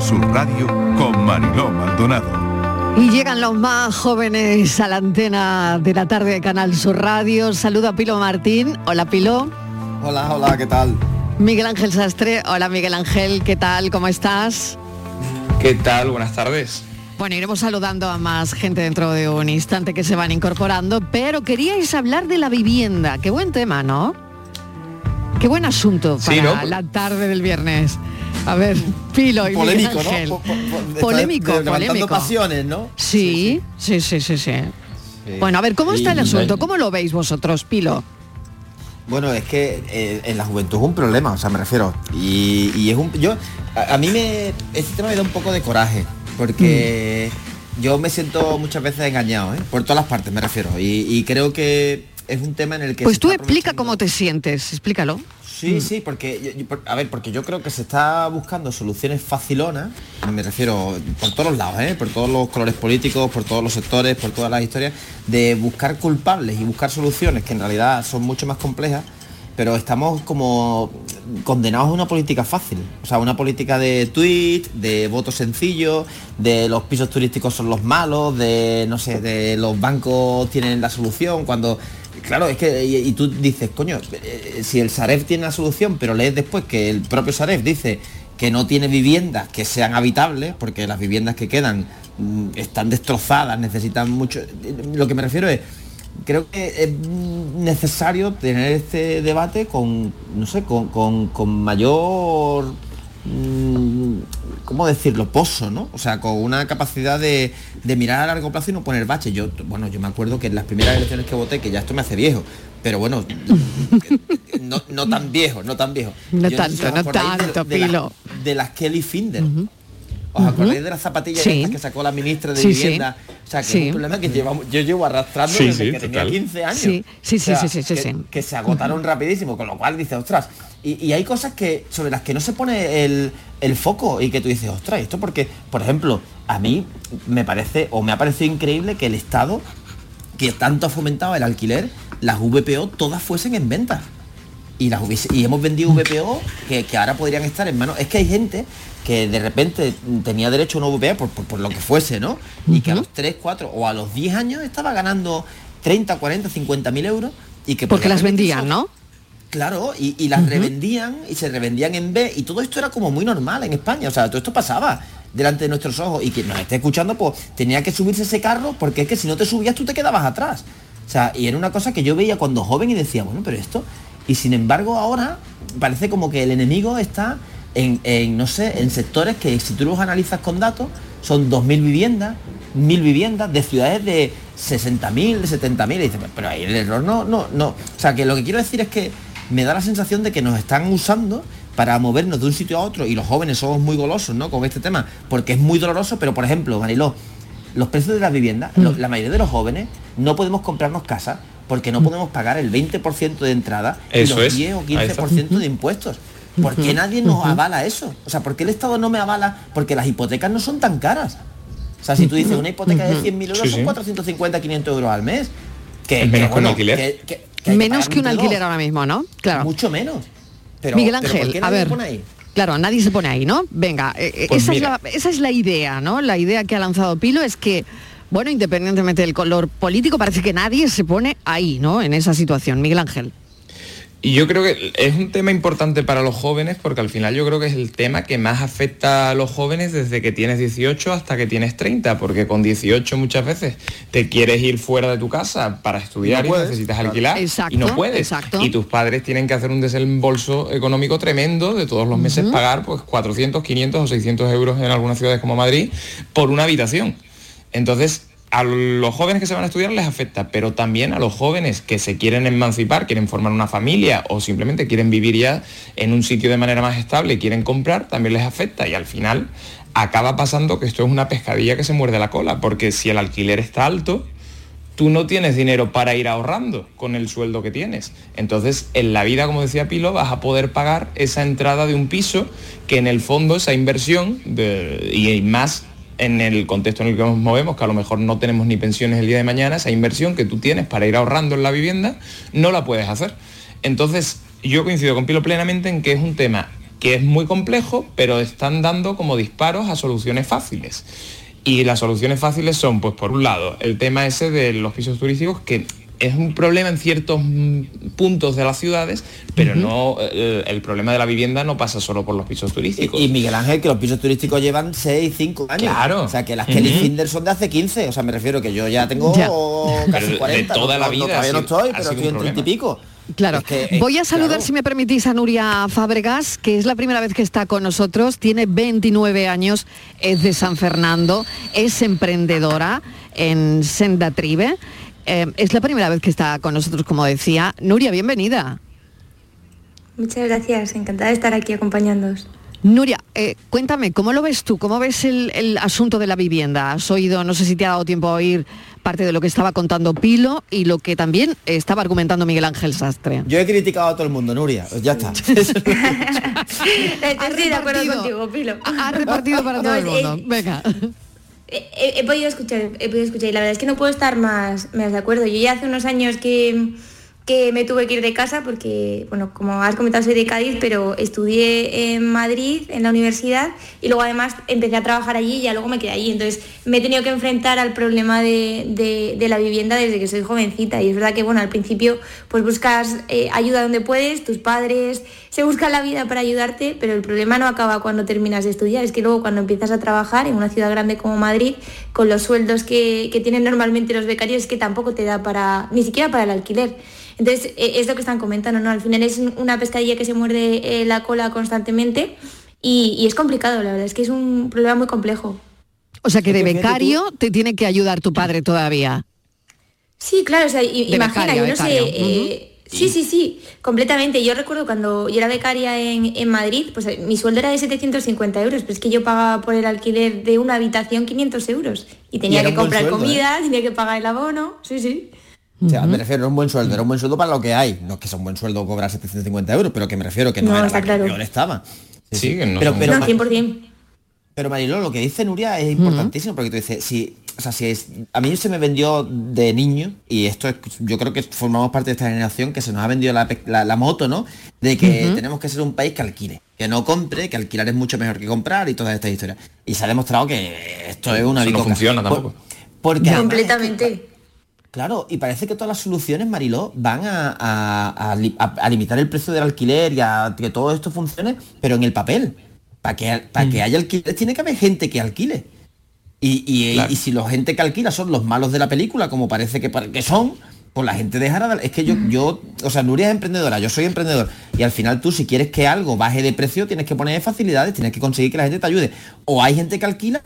Canal Sur Radio con Mariló Maldonado. Y llegan los más jóvenes a la antena de la tarde de Canal Sur Radio. Saludo a Pilo Martín. Hola Pilo. Hola, hola, ¿qué tal? Miguel Ángel Sastre. Hola Miguel Ángel, ¿qué tal? ¿Cómo estás? ¿Qué tal? Buenas tardes. Bueno, iremos saludando a más gente dentro de un instante que se van incorporando, pero queríais hablar de la vivienda. Qué buen tema, ¿no? Qué buen asunto para Sí, ¿no? la tarde del viernes. A ver, Pilo y Polémico, Miguel ¿no? Ángel. Po- po- po- de- Polémico, de- levantando polémico. pasiones, ¿no? Sí, sí, sí, sí, sí. Sí. Bueno, a ver, ¿cómo está el asunto? ¿Cómo lo veis vosotros, Pilo? Bueno, es que eh, en la juventud es un problema, o sea, me refiero. Y, y es un. Yo. A, a mí me. Este tema me da un poco de coraje. Porque yo me siento muchas veces engañado, ¿eh? Por todas las partes me refiero. Y, y creo que es un tema en el que. Pues tú explica cómo te sientes, explícalo. Sí, sí, porque, yo- a ver, porque yo creo que se está buscando soluciones facilonas, me refiero por todos los lados, ¿eh? por todos los colores políticos, por todos los sectores, por todas las historias, de buscar culpables y buscar soluciones que en realidad son mucho más complejas, pero estamos como condenados a una política fácil, o sea, una política de tweet, de voto sencillo, de los pisos turísticos son los malos, de, no sé, de los bancos tienen la solución, cuando Claro, es que y, tú dices, coño, eh, si el Sareb tiene la solución, pero lees después que el propio Sareb dice que no tiene viviendas que sean habitables, porque las viviendas que quedan mm, están destrozadas, necesitan mucho. Lo que me refiero es, creo que es necesario tener este debate con, no sé, con, con- con mayor ¿cómo decirlo? Pozo, ¿no? O sea, con una capacidad de, de mirar a largo plazo y no poner bache. Yo, bueno, yo me acuerdo que en las primeras elecciones que voté, que ya esto me hace viejo, pero bueno, *laughs* no, no tan viejo, no tan viejo. No Yo tanto, sé si no acordáis de- tanto, de, las- Pilo. de las Kelly Finder. ¿Os acordáis de las zapatillas Sí. que sacó la ministra de Sí, sí. vivienda? O sea, que Sí. es un problema que llevamos, yo llevo arrastrando Sí, desde sí, que tenía total. 15 años. Sí, sí, sí, O sea, sí, sí, sí, que, sí. que se agotaron rapidísimo, con lo cual dices, ostras, y, y hay cosas que sobre las que no se pone el, el foco y que tú dices, ostras, esto porque, por ejemplo, a mí me parece, o me ha parecido increíble que el Estado, que tanto ha fomentado el alquiler, las VPO todas fuesen en venta. Y, las y hemos vendido VPO que, que ahora podrían estar en manos. Es que hay gente que de repente tenía derecho a una VPO por, por- por lo que fuese, ¿no? Y que a los 3, 4 o a los 10 años estaba ganando 30, 40, 50 mil euros y que Porque las vendían, ¿no? Claro, y, y las revendían y se revendían en B y todo esto era como muy normal en España, o sea, todo esto pasaba delante de nuestros ojos y quien nos esté escuchando pues tenía que subirse ese carro porque es que si no te subías tú te quedabas atrás. O sea, y era una cosa que yo veía cuando joven y decía, bueno, pero esto... Y sin embargo ahora parece como que el enemigo está en, en, no sé, en sectores que si tú los analizas con datos son 2.000 viviendas, 1.000 viviendas de ciudades de 60.000, de 70.000. Y dices, pero ahí el error no, no, no. O sea, que lo que quiero decir es que me da la sensación de que nos están usando para movernos de un sitio a otro y los jóvenes somos muy golosos, ¿no? Con este tema, porque es muy doloroso, pero por ejemplo, Mariló, los precios de las viviendas, la mayoría de los jóvenes no podemos comprarnos casa porque no podemos pagar el 20% de entrada y Eso los es. 10 o Ahí está. 15% de impuestos. ¿Por qué nadie nos avala eso? O sea, ¿por qué el Estado no me avala? Porque las hipotecas no son tan caras. O sea, si tú dices una hipoteca de 100.000 euros Sí, son sí. 450, 500 euros al mes. Que, menos que, que un alquiler. que- que- que hay Menos que un alquiler ahora mismo, ¿no? Claro. Mucho menos. Pero, Miguel pero ¿por Ángel, qué a nadie ver. pone ahí? Claro, nadie se pone ahí, ¿no? Venga, eh, eh, Pues esa, mira. es la, esa es la idea, ¿no? La idea que ha lanzado Pilo es que, bueno, independientemente del color político, parece que nadie se pone ahí, ¿no? En esa situación. Miguel Ángel. Y yo creo que es un tema importante para los jóvenes porque al final yo creo que es el tema que más afecta a los jóvenes desde que tienes 18 hasta que tienes 30, porque con 18 muchas veces te quieres ir fuera de tu casa para estudiar No y, necesitas claro. alquilar Exacto, y no puedes. exacto. Y tus padres tienen que hacer un desembolso económico tremendo de todos los meses pagar pues 400, 500 o 600 euros en algunas ciudades como Madrid por una habitación. Entonces, a los jóvenes que se van a estudiar les afecta, pero también a los jóvenes que se quieren emancipar, quieren formar una familia o simplemente quieren vivir ya en un sitio de manera más estable y quieren comprar, también les afecta. Y al final acaba pasando que esto es una pescadilla que se muerde la cola, porque si el alquiler está alto, tú no tienes dinero para ir ahorrando con el sueldo que tienes. Entonces, en la vida, como decía Pilo, vas a poder pagar esa entrada de un piso que en el fondo esa inversión y más en el contexto en el que nos movemos, que a lo mejor no tenemos ni pensiones el día de mañana, esa inversión que tú tienes para ir ahorrando en la vivienda, no la puedes hacer. Entonces, yo coincido con Pilo plenamente en que es un tema que es muy complejo, pero están dando como disparos a soluciones fáciles. Y las soluciones fáciles son, pues por un lado, el tema ese de los pisos turísticos, que es un problema en ciertos puntos de las ciudades, pero no eh, el problema de la vivienda no pasa solo por los pisos turísticos. Y, y Miguel Ángel, que los pisos turísticos llevan 6, 5 años. Claro. O sea, que las Kelly Ujú. Finder son de hace 15. O sea, me refiero que yo ya tengo Ya. casi Pero de 40. toda no- la no- vida todavía no sido- estoy, pero estoy en 30 y pico. Claro. Es que, eh, Voy a saludar, claro. si me permitís, a Nuria Fábregas, que es la primera vez que está con nosotros, tiene 29 años, es de San Fernando, es emprendedora en Senda Tribe. Eh, es la primera vez que está con nosotros, como decía. Nuria, bienvenida. Muchas gracias, encantada de estar aquí acompañándoos. Nuria, eh, cuéntame, ¿cómo lo ves tú? ¿Cómo ves el, el asunto de la vivienda? Has oído, no sé si te ha dado tiempo a oír parte de lo que estaba contando Pilo y lo que también estaba argumentando Miguel Ángel Sastre. Yo he criticado a todo el mundo, Nuria. Pues ya está. *laughs* *laughs* Estoy de acuerdo contigo, Pilo. Ha repartido para todo el mundo. Venga. He, podido escuchar, he podido escuchar y la verdad es que no puedo estar más, más de acuerdo. Yo ya hace unos años que, que me tuve que ir de casa porque, bueno, como has comentado, soy de Cádiz, pero estudié en Madrid, en la universidad, y luego además empecé a trabajar allí y ya luego me quedé allí. Entonces me he tenido que enfrentar al problema de, de- de la vivienda desde que soy jovencita. Y es verdad que, bueno, al principio pues buscas eh, ayuda donde puedes, tus padres se buscan la vida para ayudarte, pero el problema no acaba cuando terminas de estudiar, es que luego cuando empiezas a trabajar en una ciudad grande como Madrid, con los sueldos que, que tienen normalmente los becarios, es que tampoco te da para, ni siquiera para el alquiler. Entonces, eh, es lo que están comentando, ¿no? Al final es una pescadilla que se muerde eh, la cola constantemente Y, y es complicado, la verdad, es que es un problema muy complejo. O sea que de becario te tiene que ayudar tu padre todavía. Sí, claro, o sea, imagina, yo no sé. eh, Sí, sí, sí, completamente. Yo recuerdo cuando yo era becaria en, en Madrid, pues eh, mi sueldo era de 750 euros, pero es que yo pagaba por el alquiler de una habitación 500 euros. Y tenía que comprar sueldo, ¿eh? comida, *laughs* tenía que pagar el abono, sí, sí. O sea, me refiero, era un buen sueldo, era un buen sueldo para lo que hay. No es que sea un buen sueldo cobrar 750 euros, pero que me refiero que no, No, era la que claro. peor estaba. Sí, que no pero, pero, no, 100%. pero Mariló, lo que dice Nuria es importantísimo porque tú dices, si, o sea, si es, a mí se me vendió de niño, y esto es, yo creo que formamos parte de esta generación que se nos ha vendido la, pe- la- la moto, ¿no? De que tenemos que ser un país que alquile, que no compre, que alquilar es mucho mejor que comprar y todas estas historias. Y se ha demostrado que esto es una Eso no funciona Por- tampoco. Porque además- Completamente. Claro, y parece que todas las soluciones, Mariló, van a, a- a li- a- a limitar el precio del alquiler y a que todo esto funcione, pero en el papel. Para que, para Mm. que haya alquiler tiene que haber gente que alquile. Y, y- Claro. y si la gente que alquila son los malos de la película, como parece que, que son, pues la gente dejará de... Es que yo, yo, o sea, Nuria es emprendedora, yo soy emprendedor. Y al final tú, si quieres que algo baje de precio, tienes que poner facilidades, tienes que conseguir que la gente te ayude. O hay gente que alquila,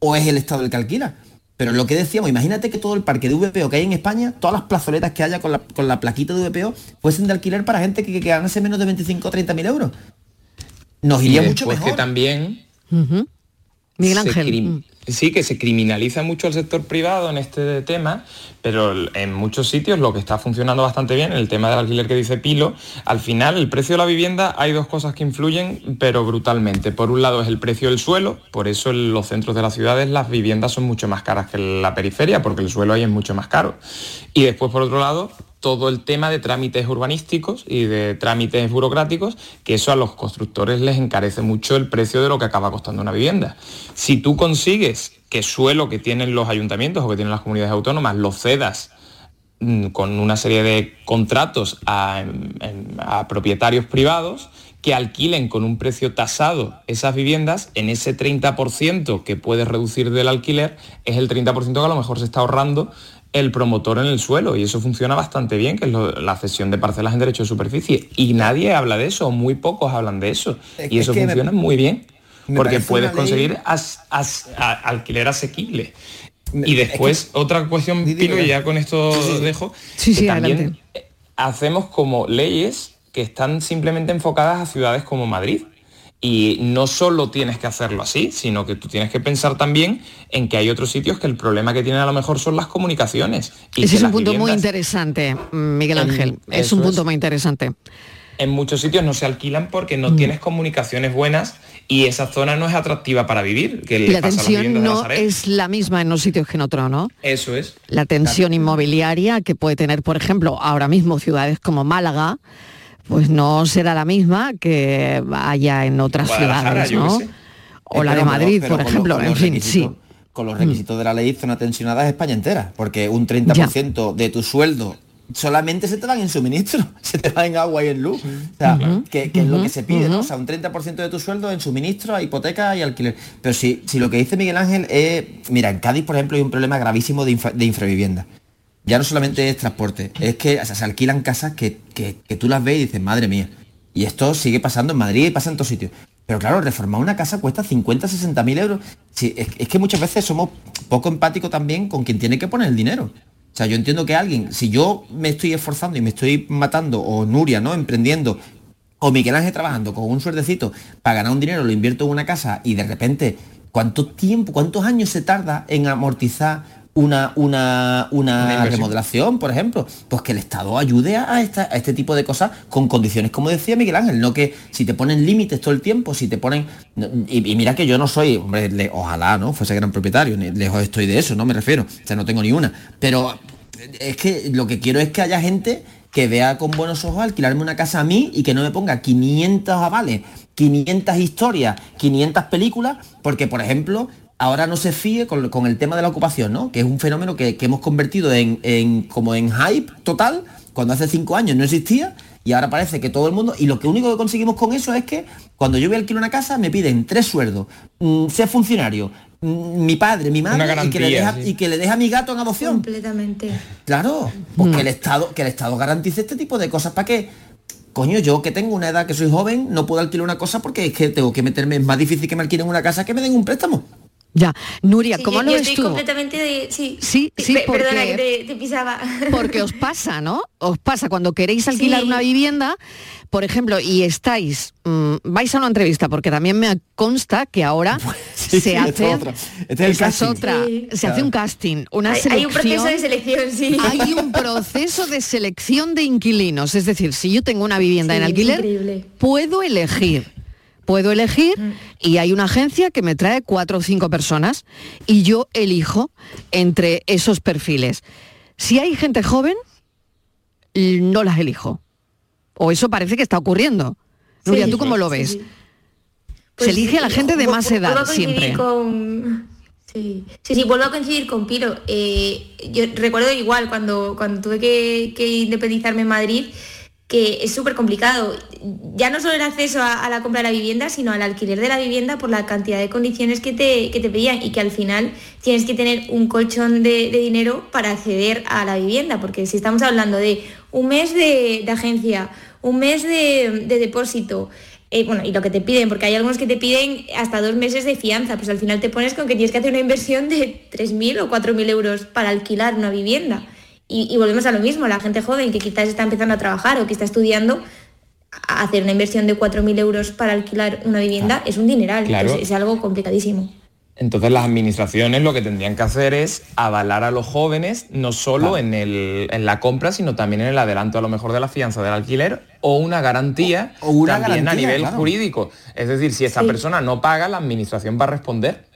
o es el Estado el que alquila. Pero lo que decíamos, imagínate que todo el parque de VPO que hay en España, todas las plazoletas que haya con la, con la plaquita de VPO, fuesen de alquiler para gente que, que ganase menos de 25 o 30 mil euros. Nos Y iría mucho después mejor. que también Miguel se Ángel. Sí, que se criminaliza mucho el sector privado en este tema, pero en muchos sitios lo que está funcionando bastante bien, el tema del alquiler que dice Pilo, al final el precio de la vivienda hay dos cosas que influyen, pero brutalmente. Por un lado es el precio del suelo, por eso en los centros de las ciudades las viviendas son mucho más caras que en la periferia, porque el suelo ahí es mucho más caro. Y después, por otro lado, todo el tema de trámites urbanísticos y de trámites burocráticos, que eso a los constructores les encarece mucho el precio de lo que acaba costando una vivienda. Si tú consigues que suelo que tienen los ayuntamientos o que tienen las comunidades autónomas lo cedas mm, con una serie de contratos a, a propietarios privados que alquilen con un precio tasado esas viviendas, en ese 30% que puedes reducir del alquiler, es el 30% que a lo mejor se está ahorrando el promotor en el suelo y eso funciona bastante bien, que es lo- la cesión de parcelas en derecho de superficie. Y nadie habla de eso, muy pocos hablan de eso. Es- y es eso me- funciona muy bien, me porque puedes conseguir as- as- a- alquiler asequible. Y es después, que- otra cuestión, Di, di, Pilo, y ya con esto Sí, sí. dejo, Sí, sí, que también adelante. eh, hacemos como leyes que están simplemente enfocadas a ciudades como Madrid. Y no solo tienes que hacerlo así, sino que tú tienes que pensar también en que hay otros sitios que el problema que tienen a lo mejor son las comunicaciones. Y Ese es un punto muy interesante, Miguel En- Ángel. Es un es. punto muy interesante. en muchos sitios no se alquilan porque no Mm. tienes comunicaciones buenas y esa zona no es atractiva para vivir. Que le La tensión no es la misma en unos sitios que en otros, ¿no? Eso es. La tensión inmobiliaria que puede tener, por ejemplo, ahora mismo ciudades como Málaga, pues no será la misma que haya en otras ciudades, ¿no? O la de Madrid, por con ejemplo. los- con en fin, sí. Con los requisitos de la ley zona tensionada es España entera, porque un 30% de tu sueldo solamente se te van en suministro, *laughs* se te va en agua y en luz. O sea, que, que es lo que se pide, ¿no? O sea, un 30% de tu sueldo en suministro, a hipoteca y alquiler. Pero si, si lo que dice Miguel Ángel es, mira, en Cádiz, por ejemplo, hay un problema gravísimo de, infra- de infravivienda. Ya no solamente es transporte, es que o sea, se alquilan casas que, que- que tú las ves y dices, madre mía. Y esto sigue pasando en Madrid y pasa en todos sitios. Pero claro, reformar una casa cuesta 50, 60 mil euros. Sí, es, es que muchas veces somos poco empáticos también con quien tiene que poner el dinero. O sea, yo entiendo que alguien, si yo me estoy esforzando y me estoy matando, o Nuria, ¿no? Emprendiendo, o Miguel Ángel trabajando con un suerdecito para ganar un dinero, lo invierto en una casa y de repente, ¿cuánto tiempo, cuántos años se tarda en amortizar una, una, una, remodelación, por ejemplo? Pues que el Estado ayude a, esta- a este tipo de cosas con condiciones, como decía Miguel Ángel, no que si te ponen límites todo el tiempo, si te ponen... y mira que yo no soy, hombre, le- ojalá, ¿no? Fuese gran propietario, ni lejos estoy de eso, no me refiero, o sea, no tengo ni una. Pero es que lo que quiero es que haya gente que vea con buenos ojos alquilarme una casa a mí y que no me ponga 500 avales, 500 historias, 500 películas, porque por ejemplo, ahora no se fíe con, con el tema de la ocupación, ¿no? Que es un fenómeno que, que hemos convertido en, en- como en hype total, cuando hace cinco años no existía. Y ahora parece que todo el mundo, y lo que único que conseguimos con eso es que cuando yo voy a alquilar una casa me piden tres sueldos, mm, ser funcionario, mm, mi padre, mi madre, y, que le deja, sí. y que le deja a mi gato en adopción. Completamente. Claro, pues que el Estado, que el Estado garantice este tipo de cosas para que coño, yo que tengo una edad que soy joven, no puedo alquilar una cosa porque es que tengo que meterme, es más difícil que me alquilen una casa que me den un préstamo. Ya, Nuria, Sí, ¿cómo yo, lo yo ves estoy tú? completamente de... Sí, Sí, sí, Pe- porque- Perdona que te, te pisaba. *laughs* Porque os pasa, ¿no? Os pasa cuando queréis alquilar Sí. una vivienda, por ejemplo, y estáis, mm, vais a una entrevista, porque también me consta que ahora *laughs* sí, se hace, otra. Este es el casting. otra, Sí. se hace un casting, una Hay- selección. hay un proceso de selección, sí. Hay un *laughs* proceso de selección de inquilinos, es decir, si yo tengo una vivienda Sí, en alquiler, puedo elegir. Puedo elegir y hay una agencia que me trae cuatro o cinco personas y yo elijo entre esos perfiles. Si hay gente joven, no las elijo. O eso parece que está ocurriendo. Nuria, Sí, ¿tú cómo lo sí, ves? sí. Se Pues elige a la gente de más edad siempre. Con... Sí. sí, sí, vuelvo a coincidir con Piro. Eh, yo recuerdo igual cuando, cuando tuve que, que independizarme en Madrid, que es súper complicado. Ya no solo el acceso a, la compra de la vivienda, sino al alquiler de la vivienda por la cantidad de condiciones que te, que te pedían y que al final tienes que tener un colchón de, dinero para acceder a la vivienda, porque si estamos hablando de un mes de, agencia, un mes de, de depósito, eh, bueno, y lo que te piden, porque hay algunos que te piden hasta dos meses de fianza, pues al final te pones con que tienes que hacer una inversión de 3.000 o 4.000 euros para alquilar una vivienda. Y, y volvemos a lo mismo, la gente joven que quizás está empezando a trabajar o que está estudiando, hacer una inversión de 4.000 euros para alquilar una vivienda es un dineral, Claro. es, es algo complicadísimo. Entonces las administraciones lo que tendrían que hacer es avalar a los jóvenes no solo en, el- en la compra, sino también en el adelanto a lo mejor de la fianza del alquiler o una garantía O- o una también a nivel claro. jurídico. Es decir, si esta Sí. persona no paga, la administración va a responder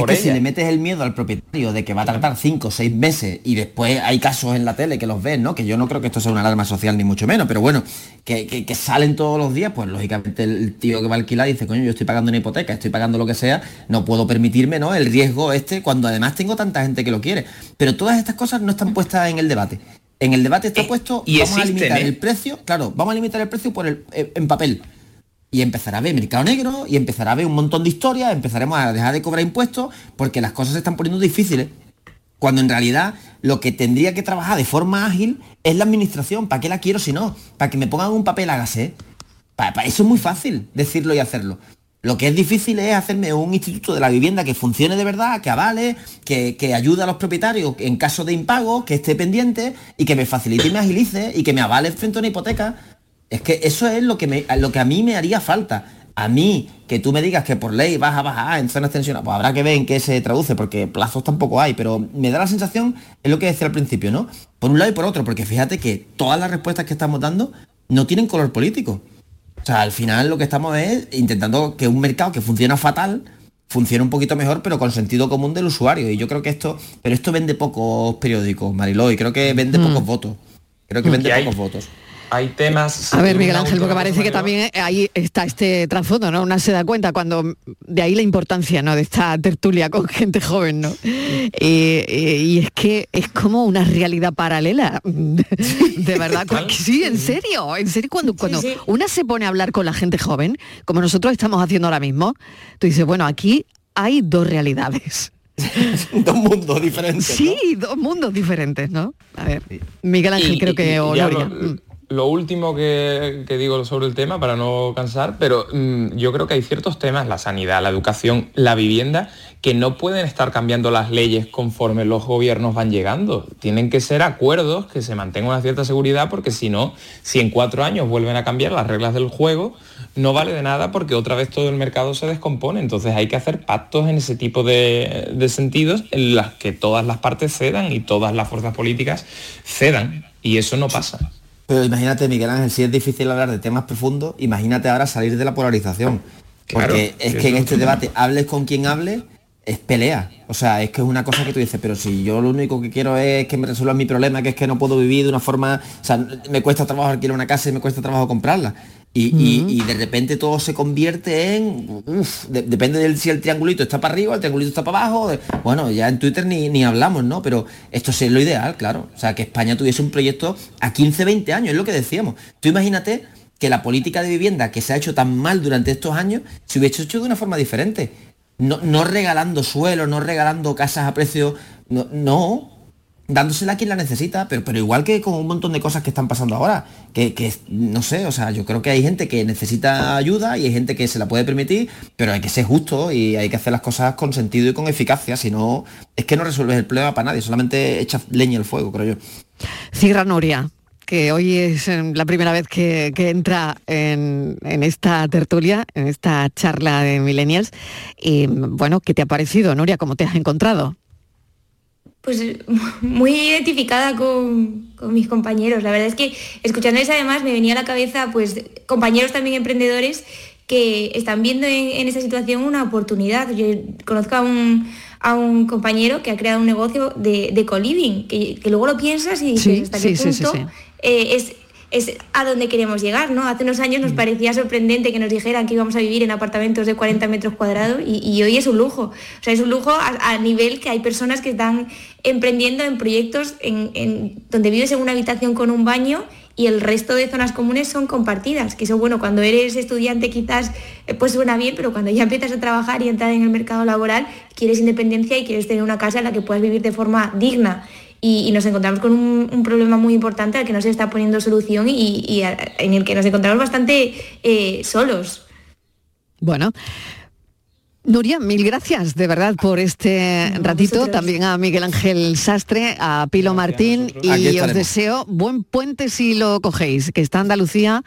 por es que si le metes el miedo al propietario de que va a tardar 5 o 6 meses y después hay casos en la tele que los ves, ¿no? Que yo no creo que esto sea una alarma social ni mucho menos, pero bueno, que, que- que salen todos los días, pues lógicamente el tío que va a alquilar dice, coño, yo estoy pagando una hipoteca, estoy pagando lo que sea, no puedo permitirme, ¿no? El riesgo este cuando además tengo tanta gente que lo quiere. Pero todas estas cosas no están puestas en el debate. En el debate está puesto, y vamos a limitar ¿eh? el precio, claro, vamos a limitar el precio por el, eh, en papel y empezará a ver mercado negro y empezará a ver un montón de historias, empezaremos a dejar de cobrar impuestos porque las cosas se están poniendo difíciles. Cuando en realidad lo que tendría que trabajar de forma ágil es la administración. ¿Para qué la quiero si no? Para que me pongan un papel hágase. Para, eso es muy fácil decirlo y hacerlo. Lo que es difícil es hacerme un instituto de la vivienda que funcione de verdad, que avale, que, que ayude a los propietarios en caso de impago, que esté pendiente y que me facilite y me agilice y que me avale frente a una hipoteca. Es que eso es lo que, me, lo que a mí me haría falta. A mí, que tú me digas que por ley vas a bajar en zonas tensionadas, pues habrá que ver en qué se traduce, porque plazos tampoco hay, pero me da la sensación, es lo que decía al principio, ¿no? Por un lado y por otro, porque fíjate que todas las respuestas que estamos dando no tienen color político. O sea, al final lo que estamos es intentando que un mercado que funciona fatal funcione un poquito mejor, pero con sentido común del usuario. Y yo creo que esto, pero esto vende pocos periódicos, Mariló, y creo que vende Mm. pocos votos. Creo que Mm. vende pocos votos. Hay temas... A ver, Miguel Ángel, porque parece que también ahí está este trasfondo, ¿no? Una se da cuenta cuando de ahí la importancia, ¿no? De esta tertulia con gente joven, ¿no? Eh, eh, y es que es como una realidad paralela, de verdad. Sí, en serio, en serio cuando cuando sí. una se pone a hablar con la gente joven, como nosotros estamos haciendo ahora mismo, tú dices, bueno, aquí hay dos realidades. *laughs* dos mundos diferentes. Sí, dos mundos diferentes, ¿no? A ver, Miguel Ángel Y- creo y- que y o ya Nuria. lo. Lo último que, digo sobre el tema, para no cansar, pero mm, yo creo que hay ciertos temas, la sanidad, la educación, la vivienda, que no pueden estar cambiando las leyes conforme los gobiernos van llegando. Tienen que ser acuerdos que se mantenga una cierta seguridad, porque si no, si en cuatro años vuelven a cambiar las reglas del juego, no vale de nada porque otra vez todo el mercado se descompone. Entonces hay que hacer pactos en ese tipo de, de sentidos en las que todas las partes cedan y todas las fuerzas políticas cedan. Y eso no pasa. Pero imagínate, Miguel Ángel, si es difícil hablar de temas profundos, imagínate ahora salir de la polarización. Claro, Porque es que en es este debate, hables con quien hable, es pelea. O sea, es que es una cosa que tú dices, pero si yo lo único que quiero es que me resuelvan mi problema, que es que no puedo vivir de una forma, o sea, me cuesta trabajo alquilar una casa y me cuesta trabajo comprarla. Y, y- y de repente todo se convierte en, uf, de- depende de si el triangulito está para arriba, el triangulito está para abajo, de- bueno, ya en Twitter ni, ni hablamos, ¿no? Pero esto es lo ideal, claro. O sea, que España tuviese un proyecto a 15, 20 años, es lo que decíamos. Tú imagínate que la política de vivienda que se ha hecho tan mal durante estos años se hubiese hecho de una forma diferente. No, no regalando suelo, no regalando casas a precio. No, no, dándosela a quien la necesita, pero, pero igual que con un montón de cosas que están pasando ahora, que, que, no sé, o sea, yo creo que hay gente que necesita ayuda y hay gente que se la puede permitir, pero hay que ser justo y hay que hacer las cosas con sentido y con eficacia, si no, es que no resuelves el problema para nadie, solamente echas leña al fuego, creo yo. Cierra Nuria que hoy es eh, la primera vez que, que entra en, en, esta tertulia, en esta charla de millennials. Y bueno, ¿qué te ha parecido, Nuria? ¿Cómo te has encontrado? Pues muy identificada con, con, mis compañeros. La verdad es que escuchándoles además me venía a la cabeza pues compañeros también emprendedores que están viendo en, en esta situación una oportunidad. Yo conozco a un, a un compañero que ha creado un negocio de, de co-living, que, que, luego lo piensas y dices sí, hasta sí, qué punto sí, eh, es es a donde queremos llegar, ¿no? Hace unos años nos parecía sorprendente que nos dijeran que íbamos a vivir en apartamentos de 40 metros cuadrados y, y hoy es un lujo. O sea, es un lujo a, a, nivel que hay personas que están emprendiendo en proyectos en, en, donde vives en una habitación con un baño y el resto de zonas comunes son compartidas, que eso, bueno, cuando eres estudiante quizás eh, pues suena bien, pero cuando ya empiezas a trabajar y entrar en el mercado laboral, quieres independencia y quieres tener una casa en la que puedas vivir de forma digna y, y, nos encontramos con un, un, problema muy importante al que no se está poniendo solución y, y a, en el que nos encontramos bastante eh, solos. Bueno. Nuria, mil gracias de verdad por este no, ratito. También a Miguel Ángel Sastre, a Pilo Martín y os deseo buen puente si lo cogéis, que está Andalucía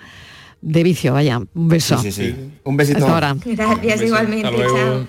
de vicio, vaya. Un beso. Sí, sí, sí. Un besito. Hasta ahora. Gracias, igualmente. Chao.